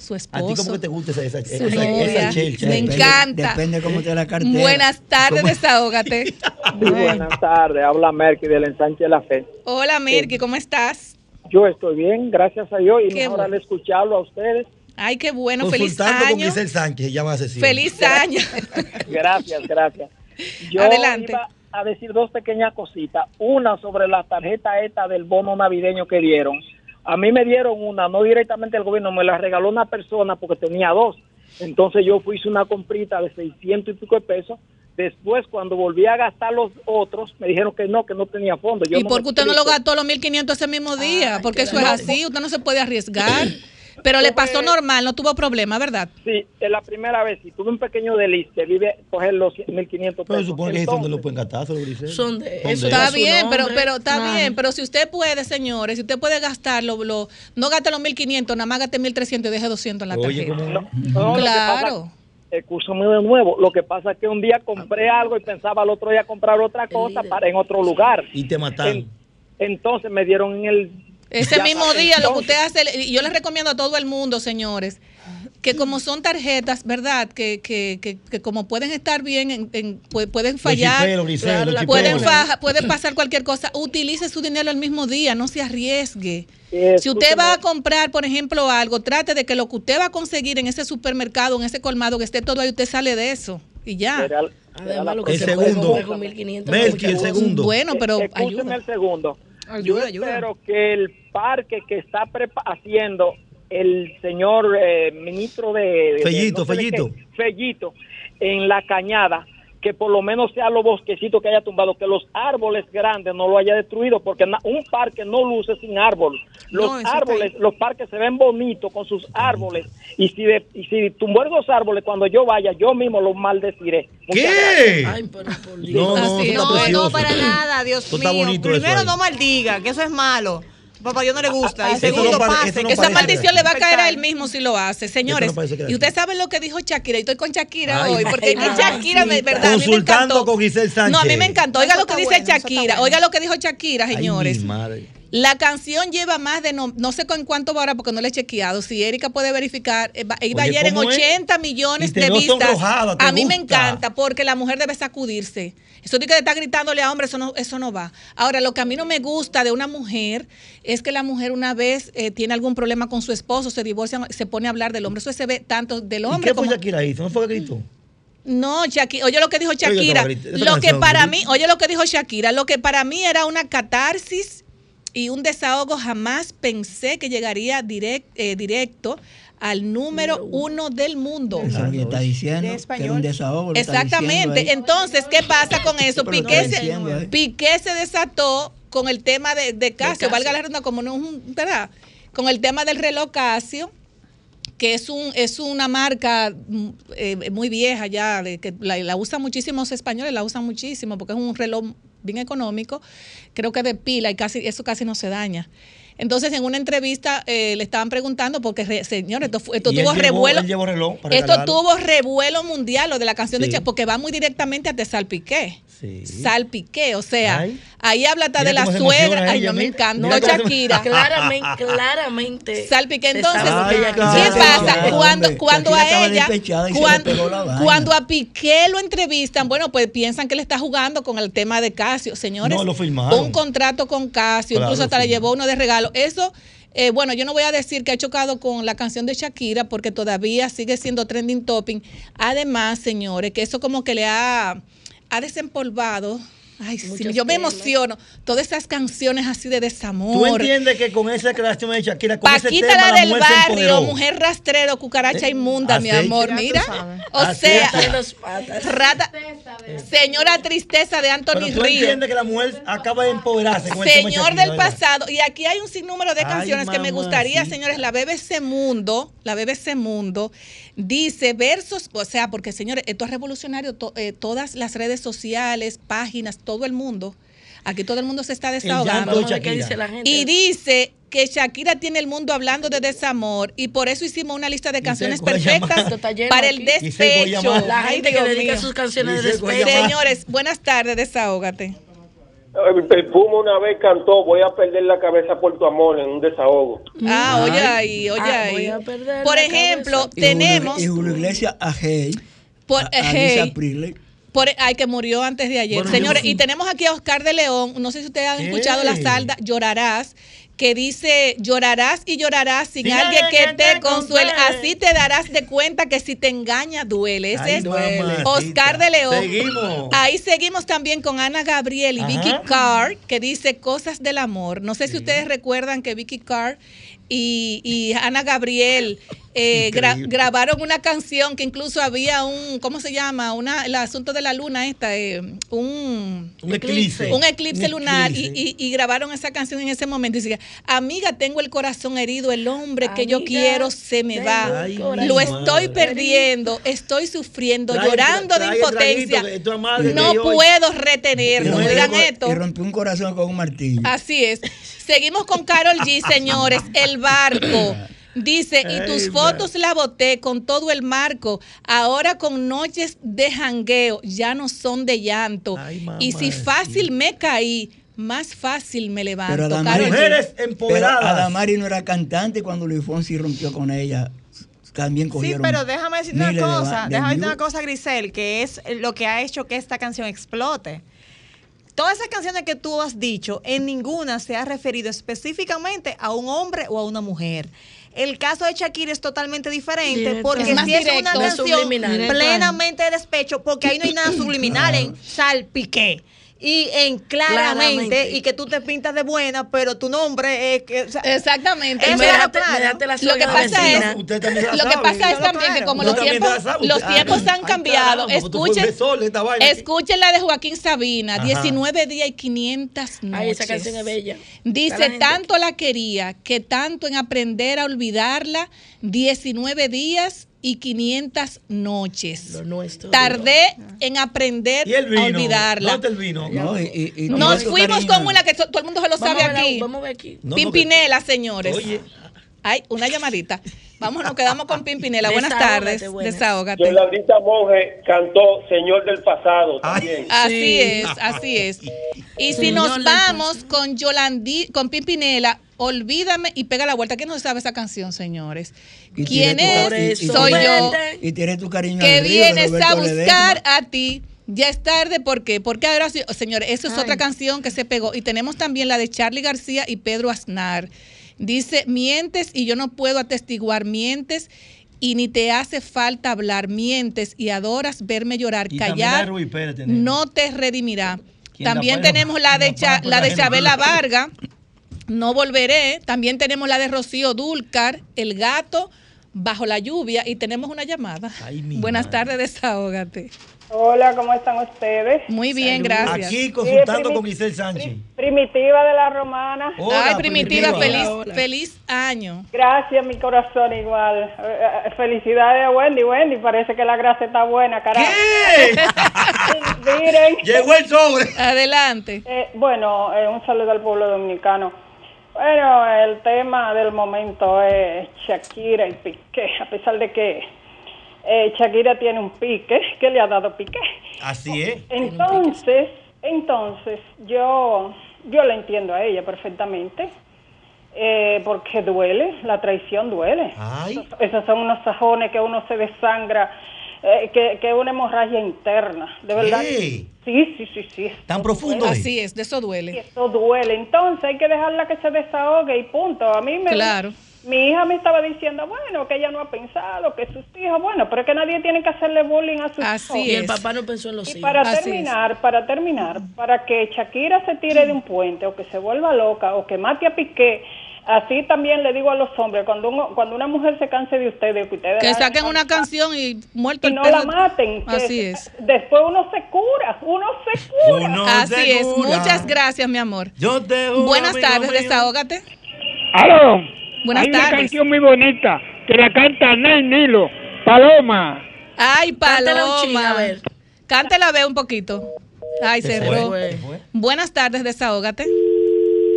su A esposo. ti como que te gusta esa, esa, su esa, novia. esa chelcha. Me Depende- encanta. Depende cómo te la cartera. Buenas tardes, ¿Cómo? desahógate. Buenas tardes, habla Merky del ensanche de la fe. Hola, Mirki, ¿cómo estás? Yo estoy bien, gracias a Dios, y Qué mejor bueno. al escucharlo a ustedes. Ay, qué bueno, feliz Consultando con año. Giselle Sánchez, se llama asesino. Feliz año. Gracias, gracias. Yo Adelante. iba a decir dos pequeñas cositas. Una sobre la tarjeta esta del bono navideño que dieron. A mí me dieron una, no directamente el gobierno, me la regaló una persona porque tenía dos. Entonces yo fui hice una comprita de 600 y pico de pesos. Después, cuando volví a gastar los otros, me dijeron que no, que no tenía fondo. Yo ¿Y no por qué usted no lo gastó los 1.500 ese mismo día? Porque eso es así, usted no se puede arriesgar. Pero le pasó normal, no tuvo problema, ¿verdad? Sí, es la primera vez. Si tuve un pequeño desliz, debí de coger los 1.500 pesos. Pero supone que es donde lo pueden gastar, se lo dice. Son de- ¿Dónde? eso Está bien, pero, pero está Claro. bien, pero si usted puede, señores, si usted puede gastarlo, lo, no gaste los 1.500, nada más gaste 1.300 y deje 200 en la Oye, tarjeta. ¿cómo no? No, claro. Excúsame de nuevo. Lo que pasa es que un día compré algo y pensaba al otro día comprar otra cosa para en otro lugar. Y te mataron. En- entonces me dieron en el. Ese Ya mismo día, lo que usted hace, y yo les recomiendo a todo el mundo, señores, que como son tarjetas, ¿verdad? Que, que, que, que como pueden estar bien, en, en- pu- pueden fallar, chiperos, pueden, faja- puede pasar cualquier cosa, utilice su dinero el mismo día, no se arriesgue. Si usted va a comprar, por ejemplo, algo, trate de que lo que usted va a conseguir en ese supermercado, en ese colmado, que esté todo ahí, usted sale de eso. Y ya. Además, lo que El se segundo. puede comprar con 1.500 Melqui, el segundo. Bueno, pero Escúcheme el segundo. Yo Ayuda, ayuda. espero que el parque que está prepa- haciendo el señor eh, ministro de... de- Fellito, no sé de Fellito. qué, Fellito, en la cañada, que por lo menos sea los bosquecitos que haya tumbado, que los árboles grandes no lo haya destruido, porque un parque no luce sin árbol. Los No, árboles, los parques se ven bonitos con sus árboles, y si de, y si tumbó esos árboles, cuando yo vaya, yo mismo los maldeciré. Muchas ¿Qué? no, eso está No, no, para nada, Dios mío. eso Primero no maldiga, que eso es malo. Papá Dios no le gusta. Y Así segundo, es. pase. que Esa maldición le va a caer a él mismo si lo hace. Señores, no y ustedes saben lo que dijo Shakira. Y estoy con Shakira Ay, hoy, porque ay, Shakira, me, verdad, a mí me Consultando encantó. con Giselle Sánchez. No, a mí me encantó. Oiga Eso lo que dice bueno, Shakira. bueno. Oiga lo que dijo Shakira, Ay, señores. mi madre. La canción lleva más de, no, no sé con cuánto va ahora porque no le he chequeado. Si Erika puede verificar, eh, va- iba Oye, ayer en ¿cómo es? 80 millones de vistas. sonrojada, ¿te A mí me encanta porque la mujer debe sacudirse. Eso de que está gritándole a hombre, eso no, eso no va. Ahora, lo que a mí no me gusta de una mujer es que la mujer una vez eh, tiene algún problema con su esposo, se divorcia, se pone a hablar del hombre. Eso se ve tanto del ¿Y hombre qué fue como... Shakira hizo? ¿No fue que gritó? No, Shakira, oye lo que dijo Shakira. Lo que para mí, oye lo que dijo Shakira, lo que para mí era una catarsis y un desahogo, jamás pensé que llegaría direct- eh, directo al número uno del mundo. Eso es lo que está diciendo, que es un desahogo. está Exactamente. Entonces, ¿qué pasa con eso? Piqué se. Piqué desató con el tema de, de Casio, Casio. valga la redundancia, como no es un, ¿verdad? Con el tema del reloj Casio, que es un es una marca mm, eh, muy vieja ya, de que la, la usan muchísimos españoles, la usan muchísimo porque es un reloj bien económico, creo que de pila y casi eso casi no se daña. Entonces, en una entrevista eh, le estaban preguntando, porque, re- señores, esto, tuvo llevó- revuelo. Esto regalarlo. tuvo revuelo mundial, lo de la canción de. Shakira, porque va muy directamente a te salpiqué. Sí. Salpiqué, o sea, Ay. ahí habla hasta de la suegra. Ay, no me cómo se- Shakira. Claramente, claramente. Salpiqué. Entonces, ¿qué pasa? Cuando, cuando a ella, despechada y se le cuan- pegó la vaina. cuando a Piqué lo entrevistan, bueno, pues piensan que le está jugando con el tema de Casio. Señores, No, lo firmaron. un contrato con Casio, Claro, incluso hasta le llevó uno de regalo. Eso, eh, bueno, yo no voy a decir que ha chocado con la canción de Shakira porque todavía sigue siendo trending topping. Además, señores, que eso como que le ha, ha desempolvado. Ay, sí, yo me emociono. Todas esas canciones así de desamor. ¿Tú entiendes que con esa declaración de Shakira, con ese Paquita tema, la la del mujer se barrio, mujer rastrero, cucaracha Eh, inmunda, mi amor, Ya tú mira. O sea, rata, señora tristeza de Pero Anthony tú Ríos. entiendes que la mujer acaba de empoderarse con de Señor Shakira, del pasado, y aquí hay un sinnúmero de Ay, canciones que me gustaría, sí. señores, la BBC Mundo, la BBC Mundo, dice versos, o sea, porque señores, esto es revolucionario, to- eh, todas las redes sociales, páginas, todo el mundo, aquí todo el mundo se está desahogando. de Vamos a ver qué Shakira. dice la gente. Y dice que Shakira tiene el mundo hablando de desamor y por eso hicimos una lista de canciones perfectas para el despecho. La Ay, gente que dedica sus canciones de despecho. Señores, buenas tardes, desahógate. El Puma una vez cantó, voy a perder la cabeza por tu amor en un desahogo. Ah, oye ahí, oye Ah, ahí. voy a perder Por la ejemplo, cabeza. Y Julio- tenemos Y Julio Iglesias a Hey. por a, a hey, por ay que murió antes de ayer. Bueno, Señores, yo- y tenemos aquí a Oscar de León, no sé si ustedes han ¿Qué? escuchado la salda Llorarás, que dice, llorarás y llorarás sin alguien que te te consuele. Así te darás de cuenta que si te engaña, duele. Ese Ay, es. Oscar de León. Seguimos. Ahí seguimos también con Ana Gabriel y Ajá. Vicky Carr, que dice Cosas del Amor. No sé si ustedes recuerdan que Vicky Carr y, y Ana Gabriel eh, gra- grabaron una canción que incluso había un, ¿cómo se llama? Una, el asunto de la luna esta, eh, un, Un eclipse. un eclipse Un lunar y, eclipse. y- y grabaron esa canción en ese momento y decía, amiga, tengo el corazón herido, el hombre que yo quiero se me va, lo estoy herido". perdiendo, estoy sufriendo, Trae- llorando trae de impotencia, traguito no puedo Y retenerlo, esto. Y rompió un corazón con un martillo. Así es. Seguimos con Carol G, señores. El barco. Dice, y tus Ay, fotos la boté con todo el marco. Ahora con noches de jangueo, ya no son de llanto. Ay, mamá, y si fácil me caí, más fácil me levanto. Pero Adamari. Mujeres pero empoderadas. Adamari no era cantante cuando Luis Fonsi rompió con ella. También Sí, cogieron. pero déjame decirte una cosa, de déjame decirte una cosa, Grisel, que es lo que ha hecho que esta canción explote. Todas esas canciones que tú has dicho, en ninguna se ha referido específicamente a un hombre o a una mujer. El caso de Shakira es totalmente diferente Directo. porque Es sí es una canción subliminal. plenamente de despecho porque ahí no hay nada subliminal en salpiqué. Y en claramente, Claramente. y que tú te pintas de buena, pero tu nombre es que. o sea, Exactamente. Mira, claro. lo que pasa es, Usted también la lo que pasa es también que como los tiempos, los tiempos han cambiado, caramba, escuchen, la de Joaquín Sabina, Ajá. 19 días y 500 noches. Ay, esa canción es bella. La Dice, tanto la quería que tanto en aprender a olvidarla, 19 días y 500 noches. Lo nuestro. Tardé en aprender Y el vino. a olvidarla. ¿Dónde el vino? No, y- y- y Nos fuimos cariño. con una que to- todo el mundo se lo Vamos sabe a ver la- aquí. vamos a ver aquí. No, no, Pimpinela, señores. Oye. Ay, una llamadita. Vamos, nos quedamos con Pimpinela. Buenas tardes. buenas. Desahógate. Yolandita Monge cantó Señor del Pasado también. Así Sí. es, así es. Y si Señor nos vamos con Yolandi, con Pimpinela, olvídame y pega la vuelta. ¿Quién no sabe esa canción, señores? Y ¿Quién es? y- y- Soy yo. Y tiene tu cariño Que vienes a buscar a ti. Ya es tarde, ¿por qué? Porque ahora, señores, eso es otra canción que se pegó. Y tenemos también la de Charlie García y Pedro Aznar. Dice, mientes y yo no puedo atestiguar, mientes y ni te hace falta hablar, mientes y adoras verme llorar, Y callar Pérez no te redimirá. ¿Quién da También tenemos la de, ¿Quién da Cha- la de la Chabela? Varga, No volveré. También tenemos la de Rocío Dúlcar, El gato bajo la lluvia y tenemos una llamada. Buenas tardes, desahógate. Hola, ¿cómo están ustedes? Muy bien, gracias. Aquí consultando Sí, con Giselle Sánchez. Primitiva de la Romana. Ay, primitiva, feliz, feliz año. Gracias, mi corazón igual. Eh, eh, felicidades a Wendy. Wendy, parece que la grasa está buena, carajo. Miren. Llegó el sobre. Adelante. Eh, bueno, eh, un saludo al pueblo dominicano. Bueno, el tema del momento es Shakira y Piqué, a pesar de que eh, Shakira tiene un pique, que le ha dado Piqué. Así es. Entonces, entonces yo yo la entiendo a ella perfectamente, eh, porque duele, la traición duele. Ay. Esos son unos sajones que uno se desangra, eh, que que es una hemorragia interna, de verdad. ¿Qué? Sí, sí, sí, sí. Tan profundo. Así es, de eso duele. Eso duele. Entonces hay que dejarla que se desahogue y punto. A mí me Claro. mi hija me estaba diciendo, bueno, que ella no ha pensado, que sus hijos, bueno, pero es que nadie tiene que hacerle bullying a sus hijos. Y el papá no pensó en los Y hijos. para terminar, para terminar, para que Shakira se tire de un puente o que se vuelva loca o que mate a Piqué, así también le digo a los hombres, cuando uno, cuando una mujer se canse de ustedes, que ustedes Que saquen una canción y muerto y el no perro. la maten. que Así es. Después uno se cura, uno se cura. Así es. Muchas gracias, mi amor. Yo te Buenas tardes, desahógate. ¡Aló! Buenas Hay una canción muy bonita que la canta Ney Nilo. Paloma. Ay, Cántala Paloma. a ver. Cántela, ve un poquito. Ay, Se cerró. Buenas tardes, desahógate.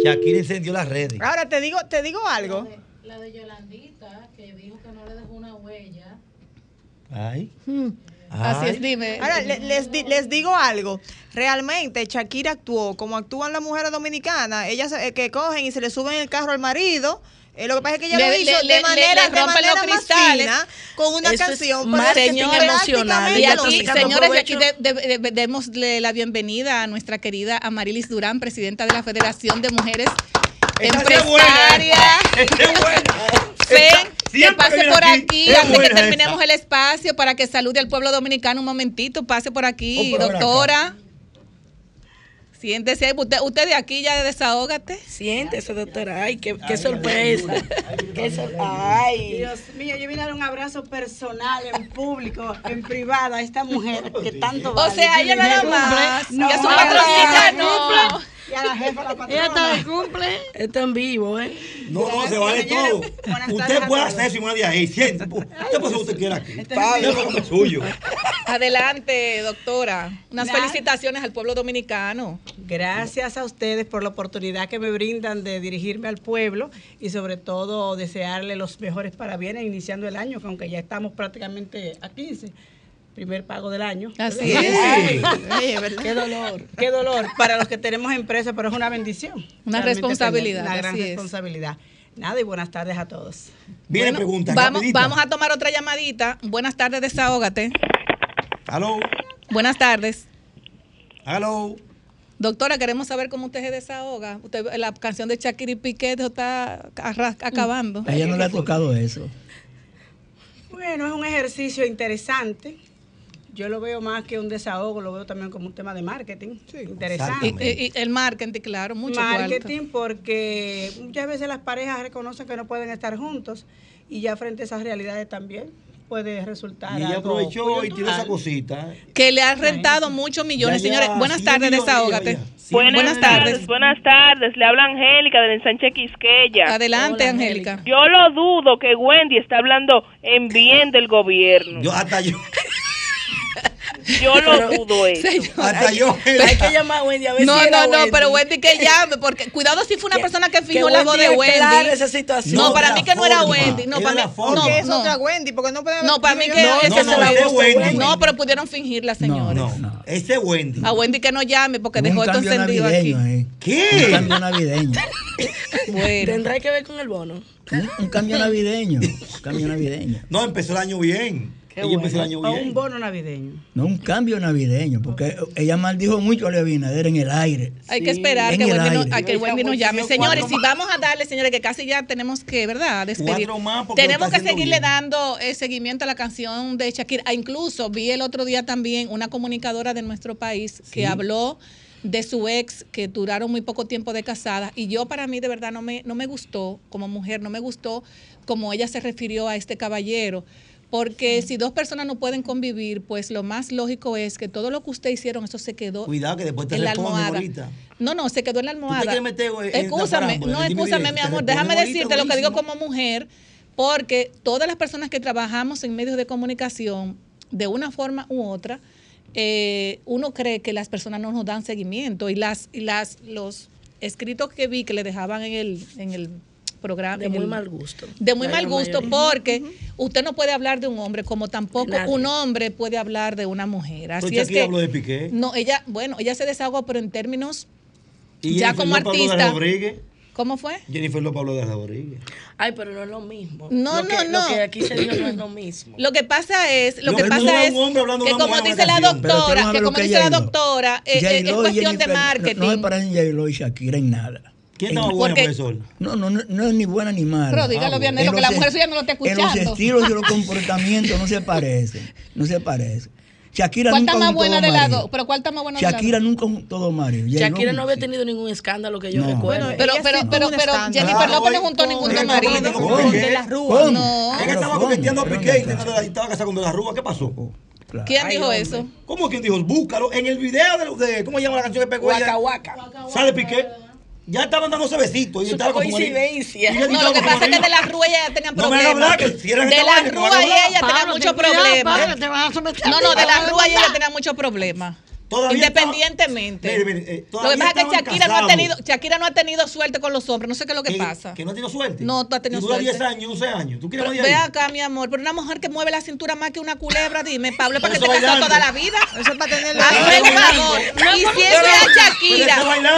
Shakira encendió las redes. Ahora te digo, te digo algo. La de Yolandita, que dijo que no le dejó una huella. Ay. Así es, dime. Ahora, le- les, les digo algo. Realmente, Shakira actuó como actúan las mujeres dominicanas. Ellas eh, que cogen y se le suben el carro al marido. Eh, lo que pasa es que ella Le- lo hizo le- de le- manera, de manera los más cristales. fina, con una Eso es canción. es que emocional. Y aquí, señores, y aquí de- de- de- démosle la bienvenida a nuestra querida Amarilis Durán, presidenta de la Federación de Mujeres Esa sí es buena, Empresarias. Esa es buena. Fen, que pase por aquí, aquí, es antes que terminemos el espacio para que salude al pueblo dominicano un momentito. Pase por aquí, Oh, acá. Siéntese, usted, usted de aquí ya desahógate. Siéntese, doctora. Ay, qué, qué sorpresa. Qué sor- Ay. Dios mío, yo vine a dar un abrazo personal, en público, en privado, a esta mujer que tanto O vale. sea, ella nada más, No, a su jefa no. Y a la jefa, la patrona. Ella está de cumple. Está en vivo, ¿eh? No, no, se vale todo. Usted puede hacer su madre ahí. Siente. Usted puede hacer lo que usted quiera aquí. Pablo, es suyo. Adelante, doctora. Unas felicitaciones al pueblo dominicano. Gracias a ustedes por la oportunidad que me brindan de dirigirme al pueblo y sobre todo desearle los mejores parabienes iniciando el año, que aunque ya estamos prácticamente a 15. Primer pago del año. Así es. Ay, Ay, qué dolor, qué dolor para los que tenemos empresa, pero es una bendición. Una Realmente responsabilidad, Una gran así es. responsabilidad. Nada y buenas tardes a todos. Viene Bueno, pregunta. Vamos, vamos a tomar otra llamadita. Buenas tardes, desahógate. Aló. Buenas tardes. Aló. Doctora, queremos saber cómo usted se desahoga. Usted, la canción de Shakira y Piqué eso está acabando. A ella no le ha tocado eso. Bueno, es un ejercicio interesante yo lo veo más que un desahogo, lo veo también como un tema de marketing. Sí, interesante. Y, el marketing, claro, mucho Marketing porque muchas veces las parejas reconocen que no pueden estar juntos y ya frente a esas realidades también puede resultar. Y ya aprovechó y tiene esa cosita. ¿eh? Que le han rentado muchos millones, señores. Buenas tardes, desahógate. Buenas, tardes. Buenas tardes. Le habla Angélica del ensanche Quisqueya. Adelante, Hola, Angélica. Yo lo dudo que Wendy está hablando en bien del gobierno. Yo hasta yo. Yo lo dudo eso. Hasta yo. Hay que llamar a Wendy a ver no, si No, no, no, pero Wendy que llame, porque cuidado si fue una persona que fijó que la voz de Wendy. No, para mí que no era Wendy. No, para mí. No, es otra Wendy, porque no. No, para mí que es la voz. No, pero pudieron fingir la señora. No, no. Este Wendy. A Wendy que no llame, porque dejó esto encendido aquí. Eh. ¿Qué? Un cambio navideño. bueno. Tendrá que ver con el bono. Un cambio navideño. Un cambio navideño. No, empezó el año bien. Ella un bono navideño. No, un cambio navideño porque ella maldijo mucho a Abinader en el aire. Hay que esperar que, el a que el buen llame. Señores, si vamos a darle, señores, que casi ya tenemos que, ¿verdad? Despedir. Tenemos que seguirle dando eh, seguimiento a la canción de Shakira. Ah, incluso vi el otro día también una comunicadora de nuestro país que habló de su ex que duraron muy poco tiempo de casada y yo para mí de verdad no me, no me gustó como mujer, no me gustó como ella se refirió a este caballero. Porque si dos personas no pueden convivir, pues lo más lógico es que todo lo que usted hicieron, eso se quedó. Cuidado que después te en la almohada. No, no, se quedó en la almohada. Escúchame, no, escúchame, mi amor. Déjame decirte lo que digo como mujer, porque todas las personas que trabajamos en medios de comunicación, de una forma u otra, eh, uno cree que las personas no nos dan seguimiento y las, y las, los escritos que vi que le dejaban en el, en el programas. De muy mal gusto. De muy mal gusto porque usted no puede hablar de un hombre como tampoco un hombre puede hablar de una mujer. Así es que habló de Piqué. No, ella, bueno, ella se desahogó, pero en términos ya como artista. ¿Cómo fue? Jennifer López habló de Rodríguez. Ay, pero no es lo mismo. No, no, no. Lo que aquí se dijo no es lo mismo. Lo que pasa es, lo que pasa es que como dice la doctora, que como dice la doctora, eh, eh, es cuestión de marketing. No, no me parecen y Shakira en nada. ¿Qué estaba bueno, profesor? No, no, no, no es ni buena ni mala. Pero dígalo bien, que la mujer suya no lo está escuchando. En los estilos y los comportamientos no se parecen. No se parecen. Shakira ¿Cuál está más buena de lado? Pero ¿cuál está más buena de Shakira de nunca juntó todo marido. Shakira no había tenido ningún escándalo que yo no. recuerdo. Bueno, pero, pero, pero, pero, Jennifer López no juntó ningún dos maridos. De las rúas. No. Ella estaba compitiendo a Piqué y estaba casada con de las rúas. ¿Qué pasó? Oh, claro. ¿Quién dijo Ay, eso? ¿Cómo quién dijo? Búscalo en el video de, de ¿cómo se llama la canción que pegó ella? Waka. Waka, Sale Piqué ya estaban dándose besitos. Y coincidencia. No, lo que pasa es que de la rúa ella tenían problemas. De la rúa y ella tenía muchos problemas. No, no, de la rúa y ella tenía muchos problemas. Independientemente. Estaba, mire, mire, lo que pasa es que Shakira no, ha tenido, Shakira no ha tenido suerte con los hombres. No sé qué es lo que, pasa. ¿Que no ha tenido suerte? No, tú has tenido suerte. 10 años, 11 años. ¿Tú quieres Ve acá, mi amor. Pero una mujer que mueve la cintura más que una culebra, dime, Pablo, ¿para que te casó toda la vida? Eso es para tener la Ay, por favor. Y si eso es a Shakira.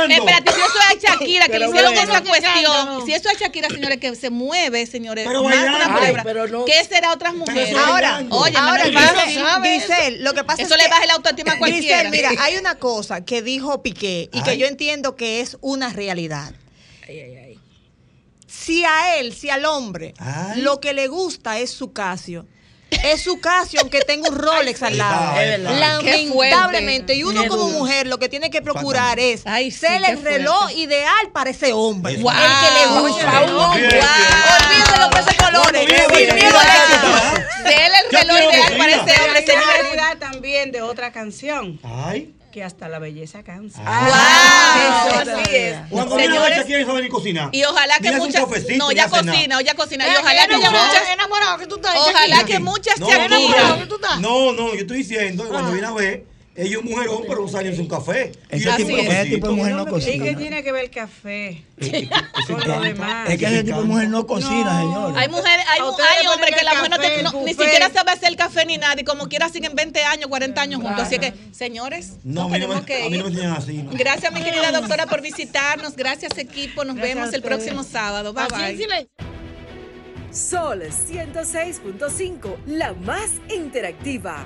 Espérate, si eso es a Shakira, que le hicieron esa cuestión. Si eso es Shakira, señores, que se mueve, señores, más que una culebra. ¿Qué será otras mujeres? Ahora, oye, ahora, Giselle, lo que pasa es que. Eso le baja el autoestima a cualquiera. Hay una cosa que dijo Piqué y que yo entiendo que es una realidad. Ay, ay, si a él, si al hombre, lo que le gusta es su Casio, es su casa, aunque tenga un Rolex al lado. Lamentablemente. Y uno como mujer lo que tiene que procurar es Ay, sí, ser el reloj ideal para ese hombre. Wow. El que le gusta a un hombre. Olvídate los peces colores. Ser el reloj ideal para ese hombre, señor. también de otra canción. Ay que hasta la belleza cansa. Ah, wow, eso así es. Cuando Señores, una quiere saber cocinar. Y ojalá que muchas No, ya cocina, o ya cocina. Y ojalá que muchas enamorado que tú estás. Ojalá que muchas se No, no, yo estoy diciendo que cuando viene a ver ella es un mujerón, pero usa años un café. Ese tipo, tipo, de mujer no cocina. ¿Y qué tiene que ver el café? con lo demás. Es que ese tipo de mujer no cocina, no. señor. Hay mujeres, hay, hombres que la mujer no, te, ni siquiera sabe hacer el café ni nada. Y como quiera siguen 20 años, 40 años juntos. Así que, señores, no, tenemos que ir. Gracias, mi querida doctora, por visitarnos. Gracias, equipo. Nos vemos el próximo sábado. Bye, bye. Sol 106.5, la más interactiva